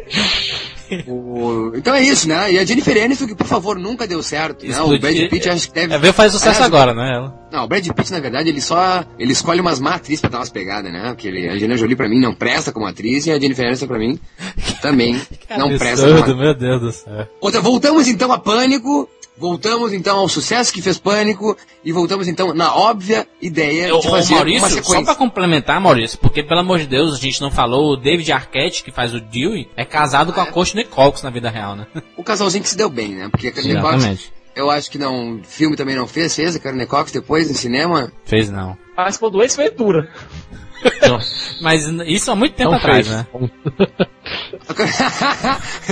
O- Então é isso, né? E a Jennifer Aniston, que por favor nunca deu certo, né? O Brad Pitt acho que deve... É, faz sucesso Aliás, agora, né? Ela. Não, o Brad Pitt, na verdade, ele só. Ele escolhe umas má atrizes pra dar umas pegadas, né? Porque ele, a Angelina Jolie, pra mim, não presta como atriz e a Jennifer Aniston, pra mim, também não presta como Absurdo, atriz. meu Deus do céu. Outra, voltamos então a Pânico. Voltamos então ao sucesso que fez Pânico. E voltamos então na óbvia ideia Ô, de fazer uma Maurício, só sequência. pra complementar, Maurício, porque pelo amor de Deus, a gente não falou, o David Arquette, que faz o Dewey, é casado com a Courtney Cox na vida real, né? O casalzinho que se deu bem, né? Porque a Karen Cox, Exatamente. eu acho que não. Filme também não fez, fez a Karen Cox depois no cinema. Fez não. Participou do Ace Ventura. Mas isso há muito tempo Não atrás, fez. né?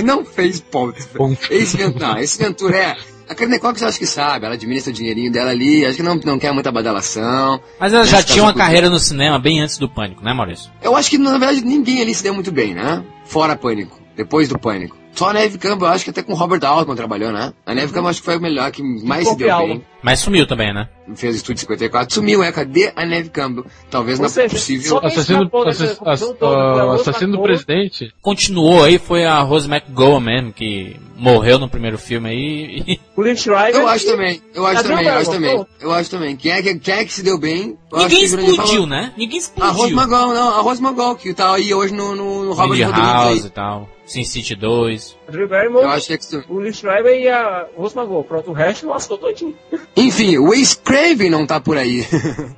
não fez ponto. Ponto. Esse não, esse Ventura é. A Karen Cox eu acho que sabe, ela administra o dinheirinho dela ali, acho que não, não quer muita badalação. Mas ela já tinha uma carreira no cinema bem antes do Pânico, né, Maurício? Eu acho que na verdade ninguém ali se deu muito bem, né? Fora Pânico, depois do Pânico. Só a Neve Campbell, eu acho que até com o Robert Altman trabalhou, né? A Neve Campbell acho que foi a melhor, que mais se deu bem. Mas sumiu também, né? Fez o Estúdio 54, sumiu, é, cadê a Neve Campbell? Talvez não seja, possível. Assassino, assass- toda, Rose assassino do McGowan. presidente. Continuou aí, foi a Rose McGowan mesmo, que morreu no primeiro filme aí. e- O Liv Schreiber. Eu acho também, eu acho também, eu acho também. Eu acho também. Quem é que, quem é que se deu bem? Eu acho Ninguém explodiu, falou- né? Ninguém A Rose explodiu. Magol, não, a Rose Magol, que tá aí hoje no, no, no Robert House aí. e tal. Sin City 2. A Drew Barrymore, Eu acho que é que... o Liv Schreiber e a Rose McGowan. Pronto, o resto lascou todinho. Enfim, o Ace Craven não tá por aí.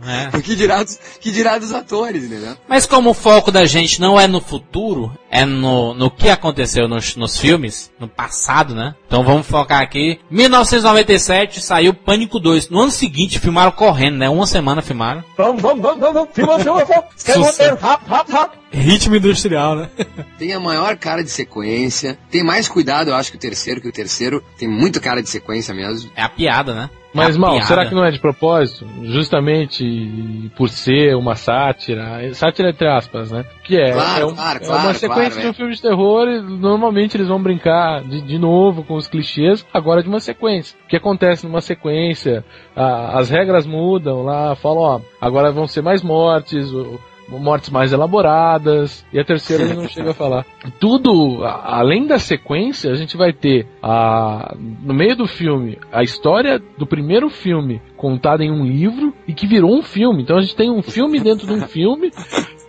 É. que, dirá dos, que dirá dos atores, entendeu? Mas como o foco da gente não é no futuro, é no, no que aconteceu nos, nos filmes, no passado, né? Então vamos focar aqui. 1997 saiu Pânico 2. No ano seguinte filmaram correndo, né? Uma semana filmaram. Vamos, vamos, vamos, vamos, vamos. Filma, filma, filma. Escreve o Sucesso. roteiro, rápido, rápido, rápido. Ritmo industrial, né? Tem a maior cara de sequência. Tem mais cuidado, eu acho, que o terceiro, que o terceiro tem muito cara de sequência mesmo. É a piada, né? Mas, é mal, piada. será que não é de propósito? Justamente por ser uma sátira, sátira entre aspas, né? Que é, Claro, é, um- claro, é claro, uma sequência claro, de é. um filme de terror e normalmente eles vão brincar de, de novo com os clichês, agora de uma sequência. O que acontece numa sequência? a- as regras mudam lá, falam, ó, agora vão ser mais mortes, o- mortes mais elaboradas, e a terceira ele não chega a falar. Tudo, a- além da sequência, a gente vai ter a, no meio do filme a história do primeiro filme contada em um livro e que virou um filme. Então a gente tem um filme dentro de um filme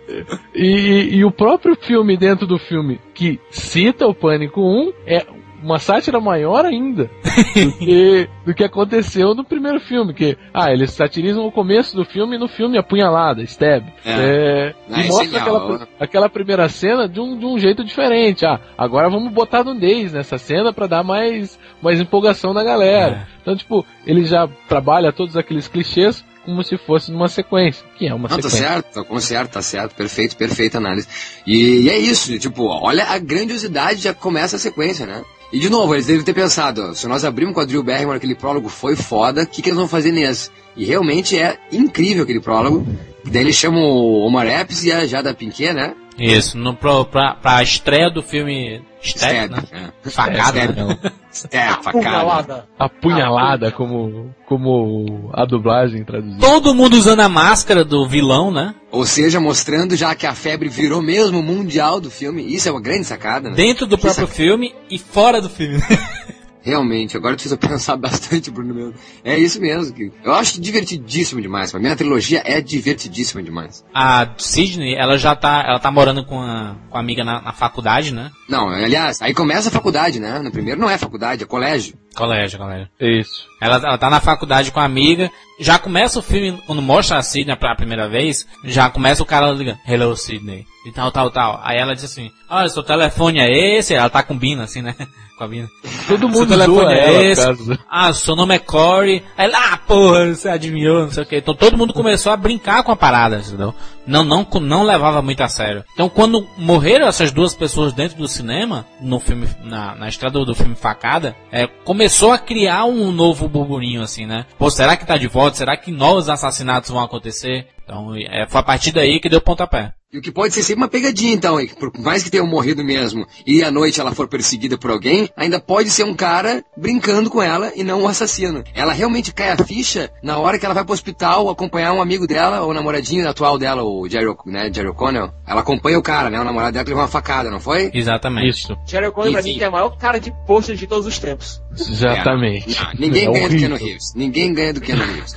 e, e o próprio filme dentro do filme que cita o Pânico 1 é uma sátira maior ainda do que, do que aconteceu no primeiro filme, que ah, eles satirizam o começo do filme e no filme apunhalada, stab. É. É, Ah, e é mostra aquela, aquela primeira cena de um, de um jeito diferente. Ah, agora vamos botar nudez nessa cena pra dar mais, mais empolgação na galera. Então, tipo, ele já trabalha todos aqueles clichês como se fosse numa sequência, que é uma Não, tá sequência. certo, tá como certo, tá certo, perfeito, perfeita análise. E, e é isso, tipo, olha a grandiosidade, já começa a sequência, né? E de novo, eles devem ter pensado, ó, se nós abrimos com a Drew Barrymore, aquele prólogo foi foda, o que, que eles vão fazer nesse? E realmente é incrível aquele prólogo. Daí eles chamam o Omar Epps e a Jada Pinkett, né? Isso, no, pro, pra, pra estreia do filme Step, né? é. Facada, né? Step, facada. Apunhalada. Apunhalada, como, como a dublagem traduziu. Todo mundo usando a máscara do vilão, né? Ou seja, mostrando já que a febre virou mesmo mundial do filme. Isso é uma grande sacada, né? Dentro do Que próprio filme e fora do filme. Realmente, agora eu pensar bastante, Bruno meu. É isso mesmo. Que eu acho divertidíssimo demais. Pra mim, a trilogia é divertidíssima demais. A Sidney, ela já tá, ela tá morando com a, com a amiga na, na faculdade, né? Não, aliás, aí começa a faculdade, né? No primeiro não é faculdade, é colégio. Colégio, colégio. Isso. Ela, ela tá na faculdade com a amiga. Já começa o filme, quando mostra a Sidney pela primeira vez, já começa o cara ligando, Hello Sidney. E tal, tal, tal. Aí ela diz assim, olha, seu telefone é esse? Ela tá com Bina, assim, né? Com a Bina. Todo Seu mundo telefone zoa é esse? Ah, seu nome é Corey. Aí ela, ah, porra, você adivinhou, não sei o que. Então todo mundo começou a brincar com a parada, entendeu? Não, não, não levava muito a sério. Então quando morreram essas duas pessoas dentro do cinema, no filme, na, na estreia do, do filme Facada, é, começou a criar um novo burburinho, assim, né? Pô, será que tá de volta? Será que novos assassinatos vão acontecer? Então, é, foi a partir daí que deu pontapé. E o que pode ser sempre uma pegadinha, então, hein? por mais que tenham morrido mesmo, e à noite ela for perseguida por alguém, ainda pode ser um cara brincando com ela e não um assassino. Ela realmente cai a ficha na hora que ela vai pro hospital acompanhar um amigo dela, ou namoradinho atual dela, o Jerry, O- né, Jerry O'Connell. Ela acompanha o cara, né? O namorado dela que levou uma facada, não foi? Exatamente. Isso, Jerry O'Connor pra mim que é a maior cara de pôster de todos os tempos. Exatamente. Não, ninguém É ganha do horrível. Keanu Reeves. Ninguém ganha do Keanu Reeves.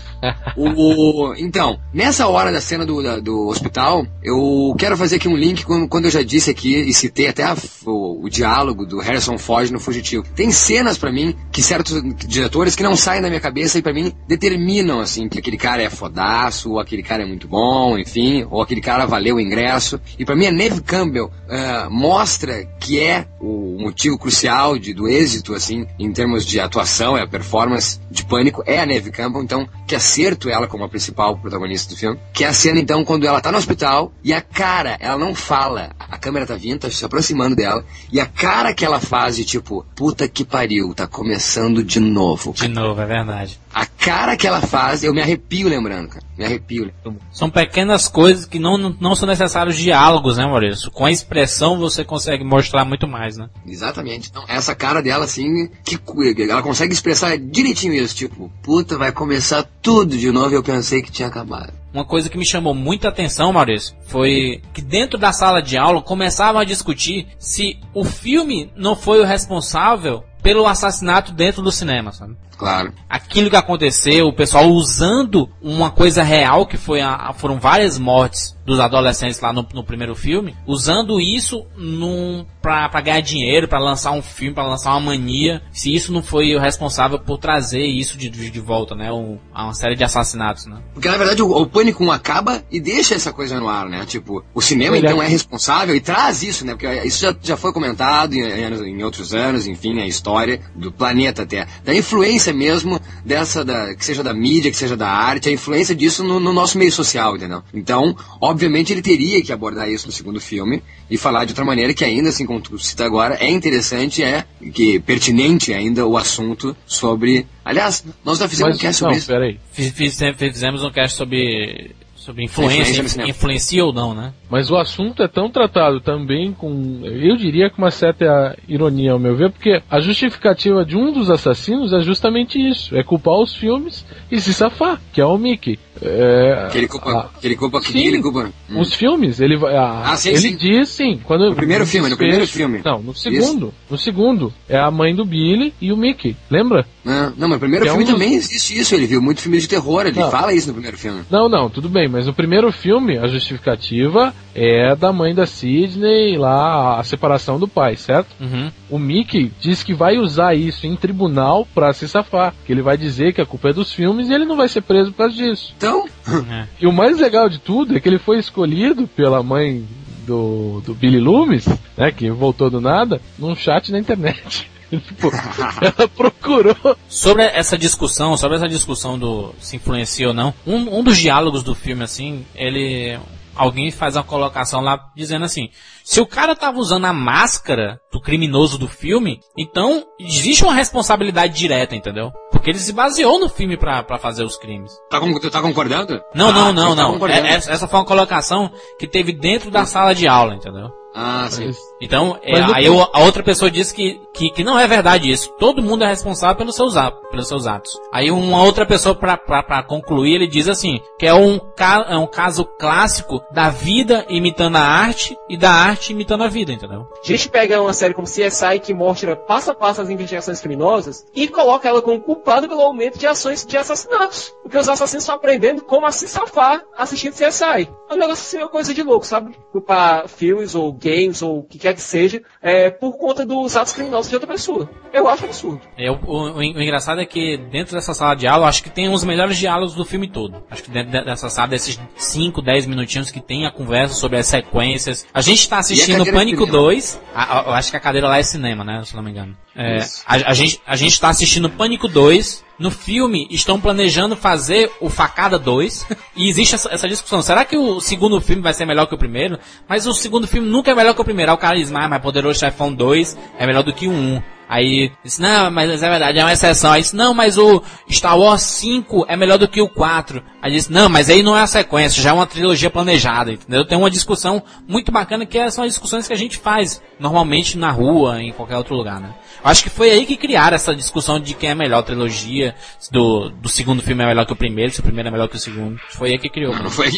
O- o- então, nessa hora da cena do, da- do hospital, eu quero fazer aqui um link com quando eu já disse aqui e citei até a- o, o diálogo do Harrison Ford no Fugitivo. Tem cenas pra mim que certos diretores que não saem da minha cabeça e pra mim determinam assim que aquele cara é fodaço, ou aquele cara é muito bom, enfim, ou aquele cara valeu o ingresso. E pra mim a Neve Campbell ah, mostra que é o motivo crucial de, do êxito assim em termos de atuação, é a performance de Pânico é a Neve Campbell, então que acerto ela como a principal protagonista do filme. Que é a cena então quando ela tá no hospital e a cara, ela não fala, a câmera tá vindo, tá se aproximando dela e a cara que ela faz de tipo, puta que pariu, tá começando de novo. De novo, é verdade. A cara que ela faz, eu me arrepio lembrando, cara. Me arrepio. São pequenas coisas que não, não são necessários diálogos, né, Maurício? Com a expressão você consegue mostrar muito mais, né? Exatamente. Então, essa cara dela, assim, que ela consegue expressar direitinho isso. Tipo, puta, vai começar tudo de novo e eu pensei que tinha acabado. Uma coisa que me chamou muita atenção, Maurício, foi que dentro da sala de aula começavam a discutir se o filme não foi o responsável pelo assassinato dentro do cinema, sabe? Claro. Aquilo que aconteceu, o pessoal usando uma coisa real, que foi a, foram várias mortes dos adolescentes lá no, no primeiro filme, usando isso num, pra, pra ganhar dinheiro, pra lançar um filme, pra lançar uma mania, se isso não foi o responsável por trazer isso de, de, de volta, né? Um, uma série de assassinatos, né? Porque na verdade o, o Pânico 1 acaba e deixa essa coisa no ar, né? Tipo, o cinema Ele então é- é responsável e traz isso, né? Porque isso já, já foi comentado em, em em outros anos, enfim, a história do planeta até. Da influência mesmo dessa, da, que seja da mídia, que seja da arte, a influência disso no, no nosso meio social, entendeu? Então, obviamente ele teria que abordar isso no segundo filme e falar de outra maneira que ainda, assim como tu cita agora, é interessante, é que pertinente ainda o assunto sobre... Aliás, nós já fizemos Mas, um cast sobre não, isso. peraí. Fiz- fiz- Fizemos um cast sobre, sobre influência, Influência influencia ou não, né? Mas o assunto é tão tratado também com, eu diria com uma certa ironia ao meu ver, porque a justificativa de um dos assassinos é justamente isso, é culpar os filmes e se safar, que é o Mickey. É, Que ele culpa, a- que ele culpa, que Sim. ele culpa. Hum. os filmes, ele vai. a- Ah, sim, ele sim. diz sim. Quando, No primeiro filme, no primeiro filme. Não, no segundo. No segundo. É a mãe do Billy e o Mickey. Lembra? Não, não, mas no primeiro Que é filme um dos- também existe isso. Ele viu muito filme de terror, ele Não. fala isso no primeiro filme. Não, não, tudo bem, mas no primeiro filme a justificativa é da mãe da Sidney lá, a separação do pai, certo? Uhum. O Mickey diz que vai usar isso em tribunal pra se safar, que ele vai dizer que a culpa é dos filmes e ele não vai ser preso por causa disso. Então, É. E o mais legal de tudo é que ele foi escolhido pela mãe do, do Billy Loomis, né, que voltou do nada, num chat na internet. Tipo, ela procurou. Sobre essa discussão, sobre essa discussão do se influencia ou não, um, um dos diálogos do filme, assim, ele. Alguém faz uma colocação lá dizendo assim: se o cara tava usando a máscara do criminoso do filme, então existe uma responsabilidade direta, entendeu? Porque ele se baseou no filme pra, pra fazer os crimes. tá, com- tu tá concordando? Não, Ah, não, não, tu tá não. concordando. É- essa, essa foi uma colocação que teve dentro da sala de aula, entendeu? Ah, sim. Então, é, aí o- a outra pessoa diz que, que, que não é verdade isso. Todo mundo é responsável pelos seus, pelos seus atos. Aí uma outra pessoa, pra, pra, pra concluir, ele diz assim, que é um, é um caso clássico da vida imitando a arte e da arte imitando a vida, entendeu? A gente pega uma série como CSI que mostra passo a passo as investigações criminosas e coloca ela como culpada pelo aumento de ações de assassinatos. Porque os assassinos estão aprendendo como se safar assistindo CSI. É um negócio assim, uma coisa de louco, sabe? Culpar filmes ou games ou o que quer que seja é, por conta dos atos criminosos de outra pessoa. Eu acho absurdo. É, o, o- o engraçado é que dentro dessa sala de aula, eu acho que tem os melhores diálogos do filme todo. Acho que dentro de- dessa sala, desses 5, 10 minutinhos que tem a conversa sobre as sequências. A gente tá assistindo Pânico cinema? 2. a- a- eu acho que a cadeira lá é cinema, né? Se não me engano. É, a, a gente, a gente tá assistindo Pânico 2. No filme, estão planejando fazer o Facada 2. E existe essa, essa discussão. Será que o segundo filme vai ser melhor que o primeiro? Mas o segundo filme nunca é melhor que o primeiro. Aí o cara diz, ah, mas Poderoso Chefão 2 é melhor do que o 1. Aí, disse, não, mas é verdade, é uma exceção. Aí disse, não, mas o Star Wars 5 é melhor do que o 4. Aí disse, não, mas aí não é a sequência, já é uma trilogia planejada, entendeu? Tem uma discussão muito bacana que é- são as discussões que a gente faz normalmente na rua, em qualquer outro lugar, né? Acho que foi aí que criaram essa discussão de quem é melhor a trilogia, se do, do segundo filme é melhor que o primeiro, se o primeiro é melhor que o segundo. Foi aí que criou. Não foi,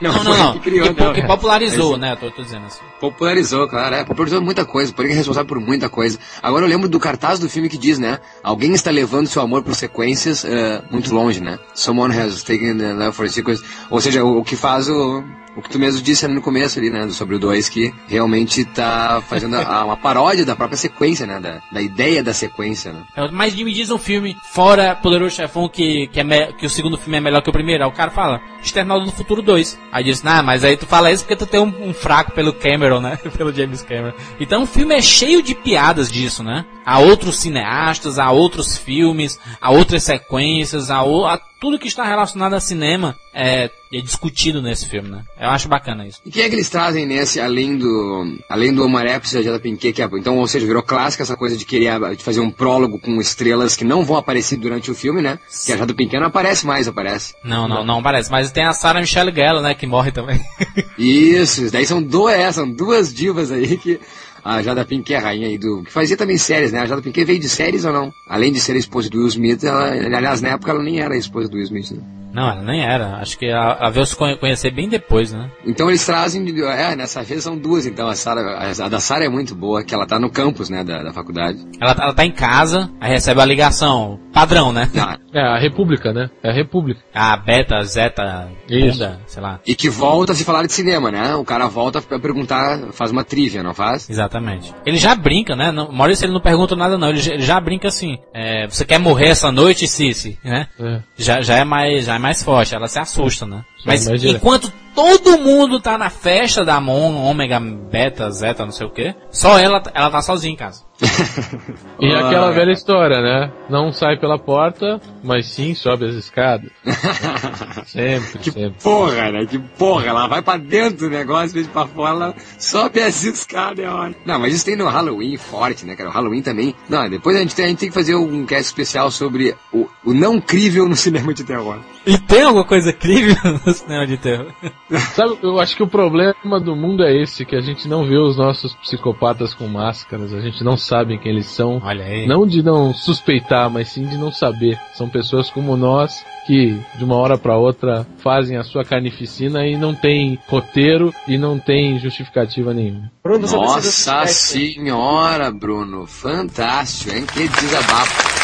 não, Não, foi não, não. que criou, que, não. que popularizou, Mas- né? Tô, tô dizendo assim. Popularizou, claro, é, popularizou muita coisa, por ele é responsável por muita coisa. Agora eu lembro do cartaz do filme que diz, né? Alguém está levando seu amor por sequências eh, muito longe, né? Someone has taken the love for sequence. Ou seja, o, o que faz o. O que tu mesmo disse ali no começo ali, né? Sobre o 2, que realmente tá fazendo a- uma paródia da própria sequência, né? Da, da ideia da sequência, né? É, Mas me diz um filme, fora Poderoso Chefão, que, que, é me- que o segundo filme é melhor que o primeiro. Aí o cara fala, External do Futuro 2. Aí diz, nah, mas aí tu fala isso porque tu tem um, um fraco pelo Cameron, né? pelo James Cameron. Então o filme é cheio de piadas disso, né? Há outros cineastas, há outros filmes, há outras sequências, há, o- há tudo que está relacionado a cinema é, é discutido nesse filme, né? Eu acho bacana isso. E quem é que eles trazem nesse, além do além do Omar Epps e a Jada Pinkett, que é, então, ou seja, virou clássica essa coisa de querer de fazer um prólogo com estrelas que não vão aparecer durante o filme, né? Que a Jada Pinkett não aparece mais, aparece. Não, não, não parece. Mas tem a Sarah Michelle Gellar, né? Que morre também. Isso, isso daí são duas, é, são duas divas aí que a Jada Pinkett é a rainha aí do que fazia também séries, né? A Jada Pinkett veio de séries ou não? Além de ser a esposa do Will Smith, ela, aliás, na época ela nem era a esposa do Will Smith, né? Não, ela nem era. Acho que ela, ela veio se conhe- conhecer bem depois, né? Então eles trazem, é, nessa vez são duas, então a Sarah, a da Sarah é muito boa, que ela tá no campus, né, da, da faculdade. Ela, ela tá em casa, aí recebe a ligação. Padrão, né? Ah, É, a República, né? É a República. A beta, zeta, bunda, sei lá. E que volta a se falar de cinema, né? O cara volta pra perguntar, faz uma trivia, não faz? Exatamente. Ele já brinca, né? Não, Maurício ele não pergunta nada não, ele, já- ele já brinca assim. é, você quer morrer essa noite, Cici? Né? É. Já, já, é mais, já é mais forte, ela se assusta, né? Mas enquanto todo mundo tá na festa da Mon, Ômega, Beta, Zeta, não sei o que, só ela, ela tá sozinha em casa. E Ah. aquela velha história, né? Não sai pela porta, mas sim sobe as escadas. sempre, Que sempre. porra, né? Que porra, ela vai pra dentro do negócio, vez pra fora, ela sobe as escadas, é hora. Não, mas isso tem no Halloween forte, né, cara? O Halloween também. Não, depois a gente tem, a gente tem que fazer um cast especial sobre o, o não crível no cinema de terror. E tem alguma coisa incrível no cinema de terror? Sabe, eu acho que o problema do mundo é esse, que a gente não vê os nossos psicopatas com máscaras, a gente não sabe quem eles são. Olha aí. Não de não suspeitar, mas sim de não saber. São pessoas como nós que de uma hora para outra fazem a sua carnificina e não tem roteiro e não tem justificativa nenhuma. Bruno, Nossa senhora, Bruno. Fantástico, hein? Que desabafo.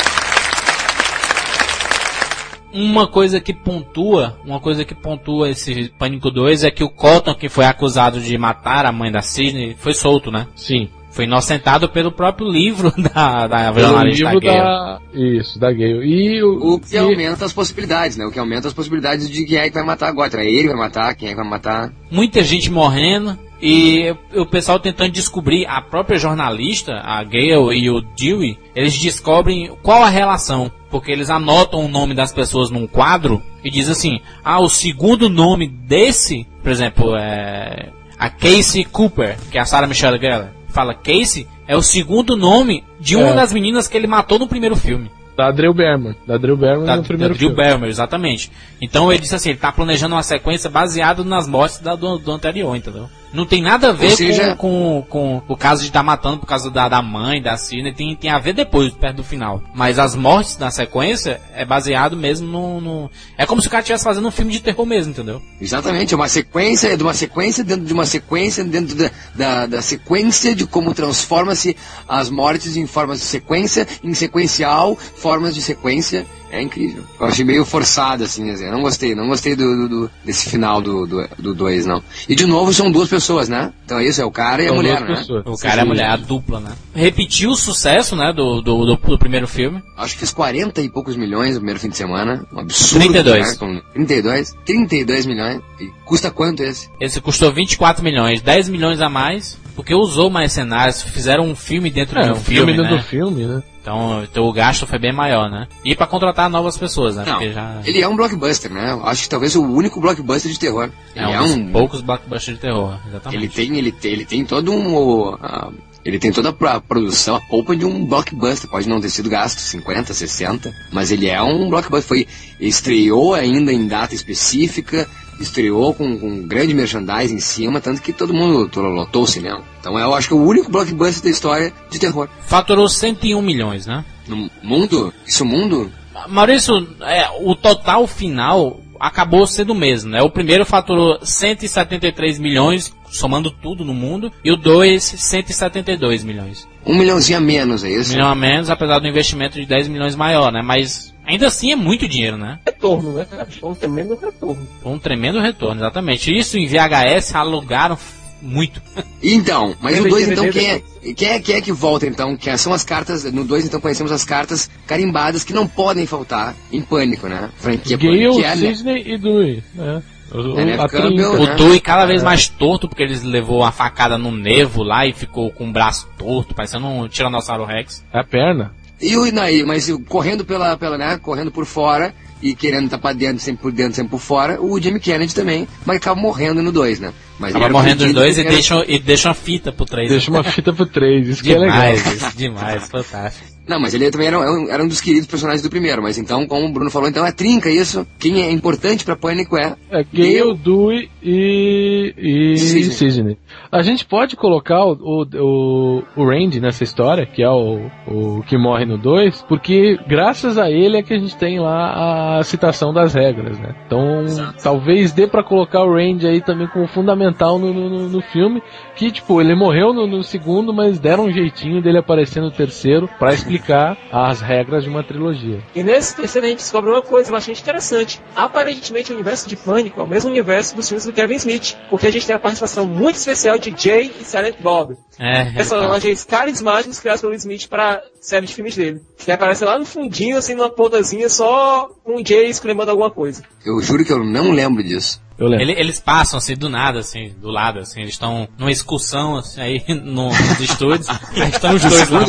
Uma coisa que pontua, uma coisa que pontua esse Pânico 2 é que o Cotton, que foi acusado de matar a mãe da Sidney, foi solto, né? Sim. Foi inocentado pelo próprio livro da, da jornalista livro Gale. da... Isso, da Gale. E o, O que e- aumenta as possibilidades, né? O que aumenta as possibilidades de quem é que vai matar agora. Será ele que vai matar? Quem é que vai matar? Muita gente morrendo e o pessoal tentando descobrir, a própria jornalista, a Gale e o Dewey, eles descobrem qual a relação. Porque eles anotam o nome das pessoas num quadro e diz assim, ah, o segundo nome desse, por exemplo, é a Casey Cooper, que é a Sarah Michelle Gellar. Fala Casey é o segundo nome de uma É. das meninas que ele matou no primeiro filme. da Drew Barrymore. Da Drew Barrymore Da, no primeiro da Drew filme. Barrymore, exatamente. Então ele disse assim, ele tá planejando uma sequência baseada nas mortes da, do, do anterior, entendeu? Não tem nada a ver seja- com, com, com o caso de estar matando por causa da, da mãe, da Sidney, tem, tem a ver depois, perto do final. Mas as mortes na sequência é baseado mesmo no, no- É como se o cara estivesse fazendo um filme de terror mesmo, entendeu? Exatamente, é uma sequência, é de uma sequência dentro de uma sequência, dentro da, da, da sequência de como transforma-se as mortes em formas de sequência, em sequencial, formas de sequência. É incrível. Eu achei meio forçado, assim, assim. Eu não gostei, não gostei do, do- do- desse final do 2, do, dois, não. E de novo são duas pessoas, né? Então é isso, é o cara e a São mulher, duas né? pessoas. O cara é a mulher, a dupla, né? Repetiu o sucesso, né, do, do, do, do primeiro filme. Acho que fez 40 e poucos milhões no primeiro fim de semana. Um absurdo. 32. Né? Com 32? 32 milhões. E custa quanto esse? Esse custou 24 milhões, 10 milhões a mais, porque usou mais cenários, fizeram um filme dentro de É, um um filme filme, dentro né? do filme, né? Então, então o gasto foi bem maior, né? E pra contratar novas pessoas, né? Não, já ele é um blockbuster, né? Eu Acho que talvez o único blockbuster de terror. é Ele um é dos um poucos blockbusters de terror, exatamente. Ele tem, ele tem, ele tem todo um. a- ele tem toda a produção, a polpa de um blockbuster. Pode não ter sido gasto 50, 60, mas ele é um blockbuster. Foi, estreou ainda em data específica, estreou com, com grande merchandising em cima, tanto que todo mundo to- lotou o cinema. Então eu acho que é o único blockbuster da história de terror. Faturou 101 milhões, né? No mundo, isso mundo, Maurício, é, o total final acabou sendo o mesmo, né? O primeiro faturou 173 milhões, somando tudo no mundo, e o 2, 172 milhões. um milhãozinho a menos, é Um isso? milhão a menos, apesar do investimento de 10 milhões maior, né? Mas ainda assim é muito dinheiro, né? Retorno, né? Foi um tremendo retorno. Foi um tremendo retorno, exatamente. Isso em VHS alugaram muito. Então, mas Lembra o 2 de então quem é, quem é quem é que volta então? Que são as cartas, no 2 então conhecemos as cartas carimbadas que não podem faltar em Pânico, né? Franquia Pânico, Gale, que é, né? Sidney e Dewey, né? O, É, né? a Campbell, trinca. né? O Dewey cada vez mais torto, porque eles levou uma facada no nevo lá e ficou com o braço torto, parecendo um Tiranossauro Rex. A perna. E o Inaí, mas correndo pela, pela, né? Correndo por fora e querendo estar pra dentro, sempre por dentro, sempre por fora, o Jimmy Kennedy também, mas acaba morrendo no 2, né? Mas Acaba morrendo perdido dois e porque era- deixam, e deixam a fita pro três. Deixa uma fita pro três, isso que é legal. demais, isso, demais, fantástico. Não, mas ele também era, um- era um dos queridos personagens do primeiro, mas então, como o Bruno falou, então é trinca isso. Quem é importante pra Pânico é É Gale, Dewey e, e Sidney. A gente pode colocar o, o, o Randy nessa história, que é o, o que morre no 2, porque graças a ele é que a gente tem lá a citação das regras, né? Então, talvez dê pra colocar o Randy aí também como fundamental no, no, no filme, que tipo, ele morreu no, no segundo, mas deram um jeitinho dele aparecer no terceiro pra explicar as regras de uma trilogia. E nesse terceiro a gente descobre uma coisa bastante interessante. Aparentemente o universo de Pânico é o mesmo universo dos filmes do Kevin Smith, porque a gente tem a participação muito especial de Jay e Silent Bob. É, Personagens carismáticos criados pelo Smith para série de filmes dele. Que aparece lá no fundinho, assim, numa pontazinha, só com o Jay exclamando alguma coisa. Eu juro que eu não lembro disso. Eu lembro. Ele- eles passam assim do nada, assim, do lado, assim, eles estão numa excursão assim, aí no, nos estúdios, aí estão os dois lá.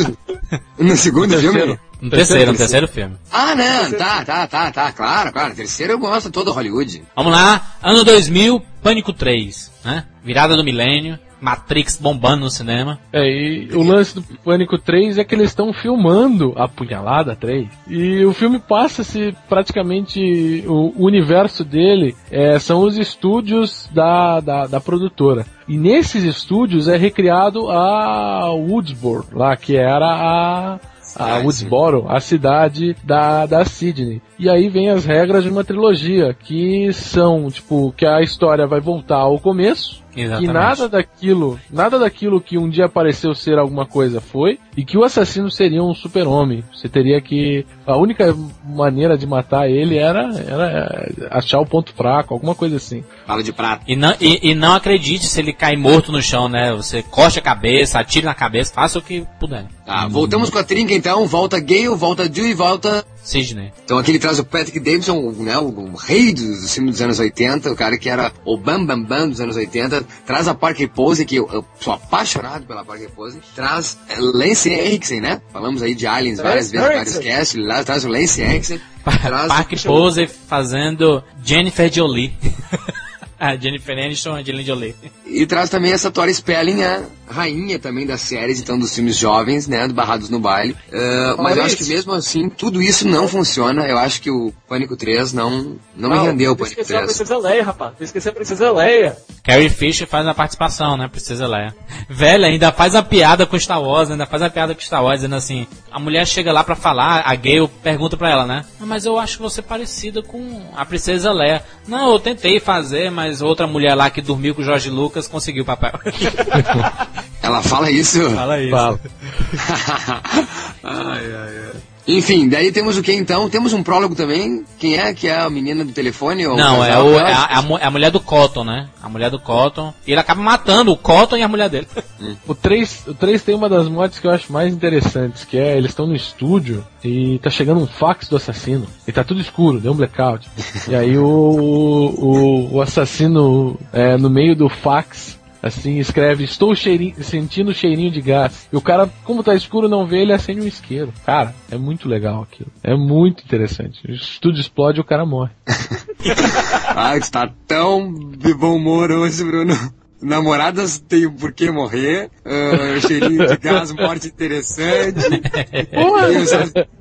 No segundo filme? Terceiro. No terceiro, no terceiro filme. Ah, não, tá, tá, tá, tá, claro, claro. Terceiro eu gosto todo Hollywood. Vamos lá, ano 2000, Pânico 3, né? Virada do milênio, Matrix bombando no cinema. É, e o lance do Pânico 3 é que eles estão filmando a Punhalada 3. E o filme passa-se praticamente. O universo dele é, são os estúdios da, da, da produtora. E nesses estúdios é recriado a Woodsboro, lá que era a. A. Woodsboro, a cidade da, da Sydney. E aí vem as regras de uma trilogia, que são, tipo, que a história vai voltar ao começo, que Exatamente. nada daquilo, nada daquilo que um dia pareceu ser alguma coisa foi, e que o assassino seria um super-homem. Você teria que. A única maneira de matar ele era, era é, achar o ponto fraco, alguma coisa assim. Bala de prata. E não, e, e não acredite se ele cai morto no chão, né? Você corte a cabeça, atire na cabeça, faça o que puder. Tá, voltamos com a trinca então. Volta Gale, volta Jill e volta. Sidney. Então aqui ele traz o Patrick Davidson, né, o, o rei dos, dos filmes dos anos 80, o cara que era o Bam Bam Bam dos anos 80. Traz a Parker Pose, que eu, eu sou apaixonado pela Parker Pose. Traz eh, Lance Henriksen, né? Falamos aí de Aliens várias vezes, vários casts. Lá traz o Lance Henriksen. Traz Park Pose fazendo Jennifer Jolie. a Jennifer Aniston e Angelina Jolie. E traz também essa Tori Spelling, a rainha também das séries, então dos filmes jovens, né, do Barrados no Baile. Uh, mas eu acho que mesmo assim, tudo isso não funciona. Eu acho que o Pânico 3 não, não, me rendeu o Pânico esqueceu a 3. Princesa Leia, rapaz. Tu esqueceu a Princesa Leia. Carrie Fisher faz uma participação, né? Princesa Leia. Velha, ainda faz a piada com Star Wars, ainda faz a piada com Star Wars, dizendo assim: a mulher chega lá pra falar, a Gale pergunta pra ela, né? "Ah, Mas eu acho você parecida com a Princesa Leia. Não, eu tentei fazer, mas outra mulher lá que dormiu com o Jorge Lucas conseguiu o papel. Ela fala isso? Fala isso. Fala. ai, ai, ai. Enfim, daí temos o que então? Temos um prólogo também. Quem é? Que é a menina do telefone? ou Não, é, o- é a, é a mu- é a mulher do Cotton, né? A mulher do Cotton. E ele acaba matando o Cotton e a mulher dele. O 3, o 3 tem uma das mortes que eu acho mais interessantes, que é eles estão no estúdio e tá chegando um fax do assassino. E tá tudo escuro, deu um blackout. e aí o, o, o assassino, é, no meio do fax, assim, escreve, estou sentindo cheirinho de gás. E o cara, como tá escuro, não vê, ele acende um isqueiro. Cara, é muito legal aquilo. É muito interessante. O estúdio explode e o cara morre. Ai, tu tá tão de bom humor hoje, Bruno. Namoradas têm por que morrer. ah, cheirinho de gás, morte interessante. e, os,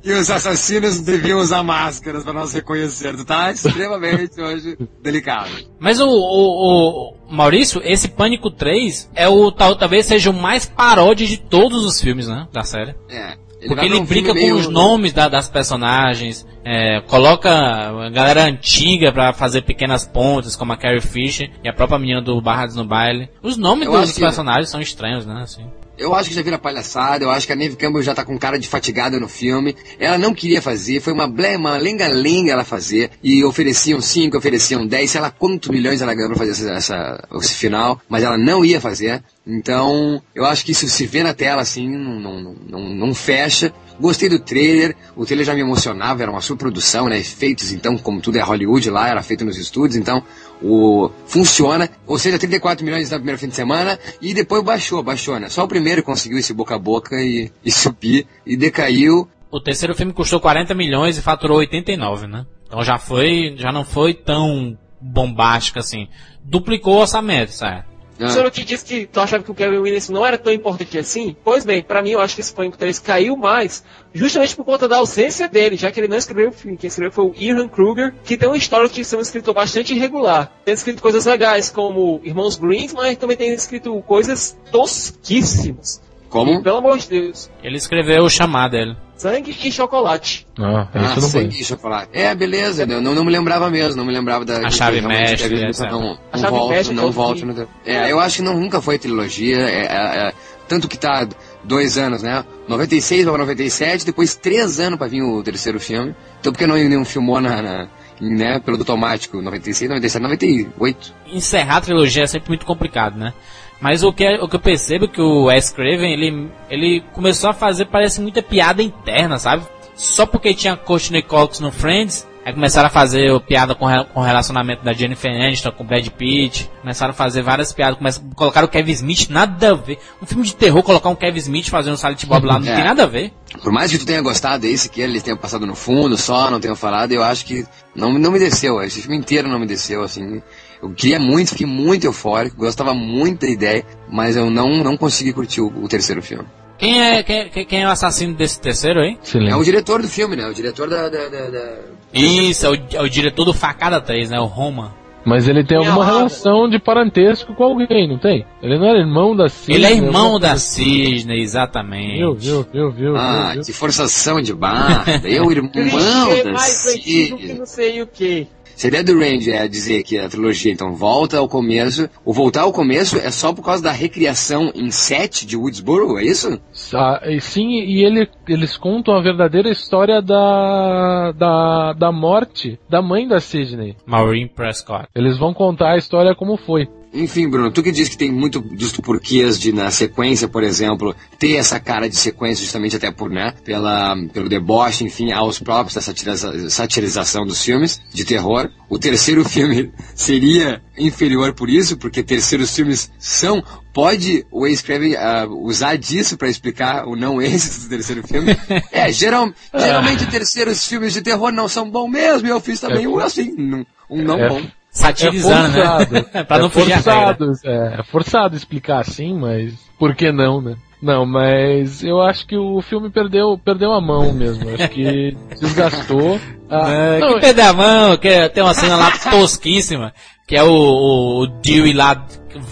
e os assassinos deviam usar máscaras pra nós reconhecer. Tá extremamente hoje delicado. Mas o, o- o- Maurício, esse Pânico 3 é o tal, talvez seja o mais paródia de todos os filmes, né? Da série. É. Porque ele pra um brinca com meio- os nomes da- das personagens, é, coloca a galera antiga pra fazer pequenas pontes, como a Carrie Fisher e a própria menina do Barrados no Baile. Os nomes Eu dos acho que- personagens são estranhos, né? Assim. Eu acho que já vira palhaçada, eu acho que a Neve Campbell já tá com cara de fatigada no filme. Ela não queria fazer, foi uma ble- uma lenga-lenga ela fazer. E ofereciam 5, ofereciam 10, sei lá quantos milhões ela ganhou pra fazer essa, essa- esse final, mas ela não ia fazer. Então, eu acho que isso se vê na tela assim, não, não, não, não fecha. Gostei do trailer, o trailer já me emocionava, era uma superprodução, né? Efeitos, então, como tudo é Hollywood lá, era feito nos estúdios, então o funciona, ou seja, 34 milhões no primeiro fim de semana e depois baixou, baixou, né? Só o primeiro conseguiu esse boca a boca e, e subir e decaiu. O terceiro filme custou 40 milhões e faturou 89, né? Então já foi, já não foi tão bombástico assim. Duplicou o orçamento, certo? Ah, O senhor que disse que tu achava que o Kevin Williams não era tão importante assim? Pois bem, pra mim eu acho que esse Pânico 3 caiu mais, justamente por conta da ausência dele, já que ele não escreveu o filme. Quem escreveu foi o Ian Kruger, que tem uma história de ser um escritor bastante irregular. Tem escrito coisas legais, como Irmãos Green, mas também tem escrito coisas tosquíssimas. Como? E, pelo amor de Deus, Ele escreveu o chamado dele. sangue e chocolate. Ah, Ah, isso não sangue conheço. e chocolate. É, beleza, eu não, não me lembrava mesmo, não me lembrava da... A chave que mestre, a gente etc. Não, não A chave volta, mestre não fim. No... É, eu acho que não, nunca foi trilogia, é, é, é, tanto que tá dois anos, né? 96 para 97, depois três anos para vir o terceiro filme. Então por que não, não filmou na, na- né, pelo automático, 96, 97, 98? encerrar a trilogia é sempre muito complicado, né? Mas o que, é- o que eu percebo é que o Wes Craven, ele, ele começou a fazer, parece muita piada interna, sabe? Só porque tinha Courtney Cox no Friends, Aí começaram a fazer o piada com, com o relacionamento da Jennifer Aniston com o Brad Pitt. Começaram a fazer várias piadas. Começaram, colocaram o Kevin Smith, nada a ver. Um filme de terror, colocar um Kevin Smith fazendo o Silent Bob lá, não É. tem nada a ver. Por mais que tu tenha gostado desse, que ele tenha passado no fundo só, não tenha falado, eu acho que não, não me desceu. Esse filme inteiro não me desceu, assim. Eu queria muito, fiquei muito eufórico, gostava muito da ideia, mas eu não, não consegui curtir o, o terceiro filme. Quem é, quem, quem- quem é o assassino desse terceiro aí? É o Silêncio. diretor do filme, né? O diretor da. da, da, da- Isso, é o, é o diretor do Facada 3, né? O Roma. Mas ele tem alguma relação de parentesco com alguém, não tem? Ele não era irmão da Cisne? Ele é irmão da coisa assim. Cisne, exatamente. Viu, viu, viu, viu, Ah, viu, que forçação de barra. Eu, irmão da mais antigo que Cisne. não sei o que. Se a ideia do Randy é dizer que a trilogia então volta ao começo, o voltar ao começo é só por causa da recriação em set de Woodsboro, é isso? Ah, e sim, e ele, eles contam a verdadeira história da, da, da morte da mãe da Sidney. Maureen Prescott. Eles vão contar a história como foi. Enfim, Bruno, tu que diz que tem muito dos porquês de na sequência, por exemplo, ter essa cara de sequência justamente até por, né, pela, pelo deboche, enfim, aos próprios da satiriza- satirização dos filmes de terror. O terceiro filme seria inferior por isso, porque terceiros filmes são Pode o Wes Craven ah, usar disso pra explicar o não êxito do terceiro filme? é, geral, geralmente terceiros filmes de terror não são bons mesmo, e eu fiz também É. um assim, um, um não É. bom. Satirizando, é forçado. né? pra não é fugir forçado, é, é forçado explicar assim, mas por que não, né? Não, mas eu acho que o filme perdeu, perdeu a mão mesmo. Acho que desgastou. Ah, É, não, que perder a mão, que tem uma cena lá tosquíssima, que é o, o, o Dewey lá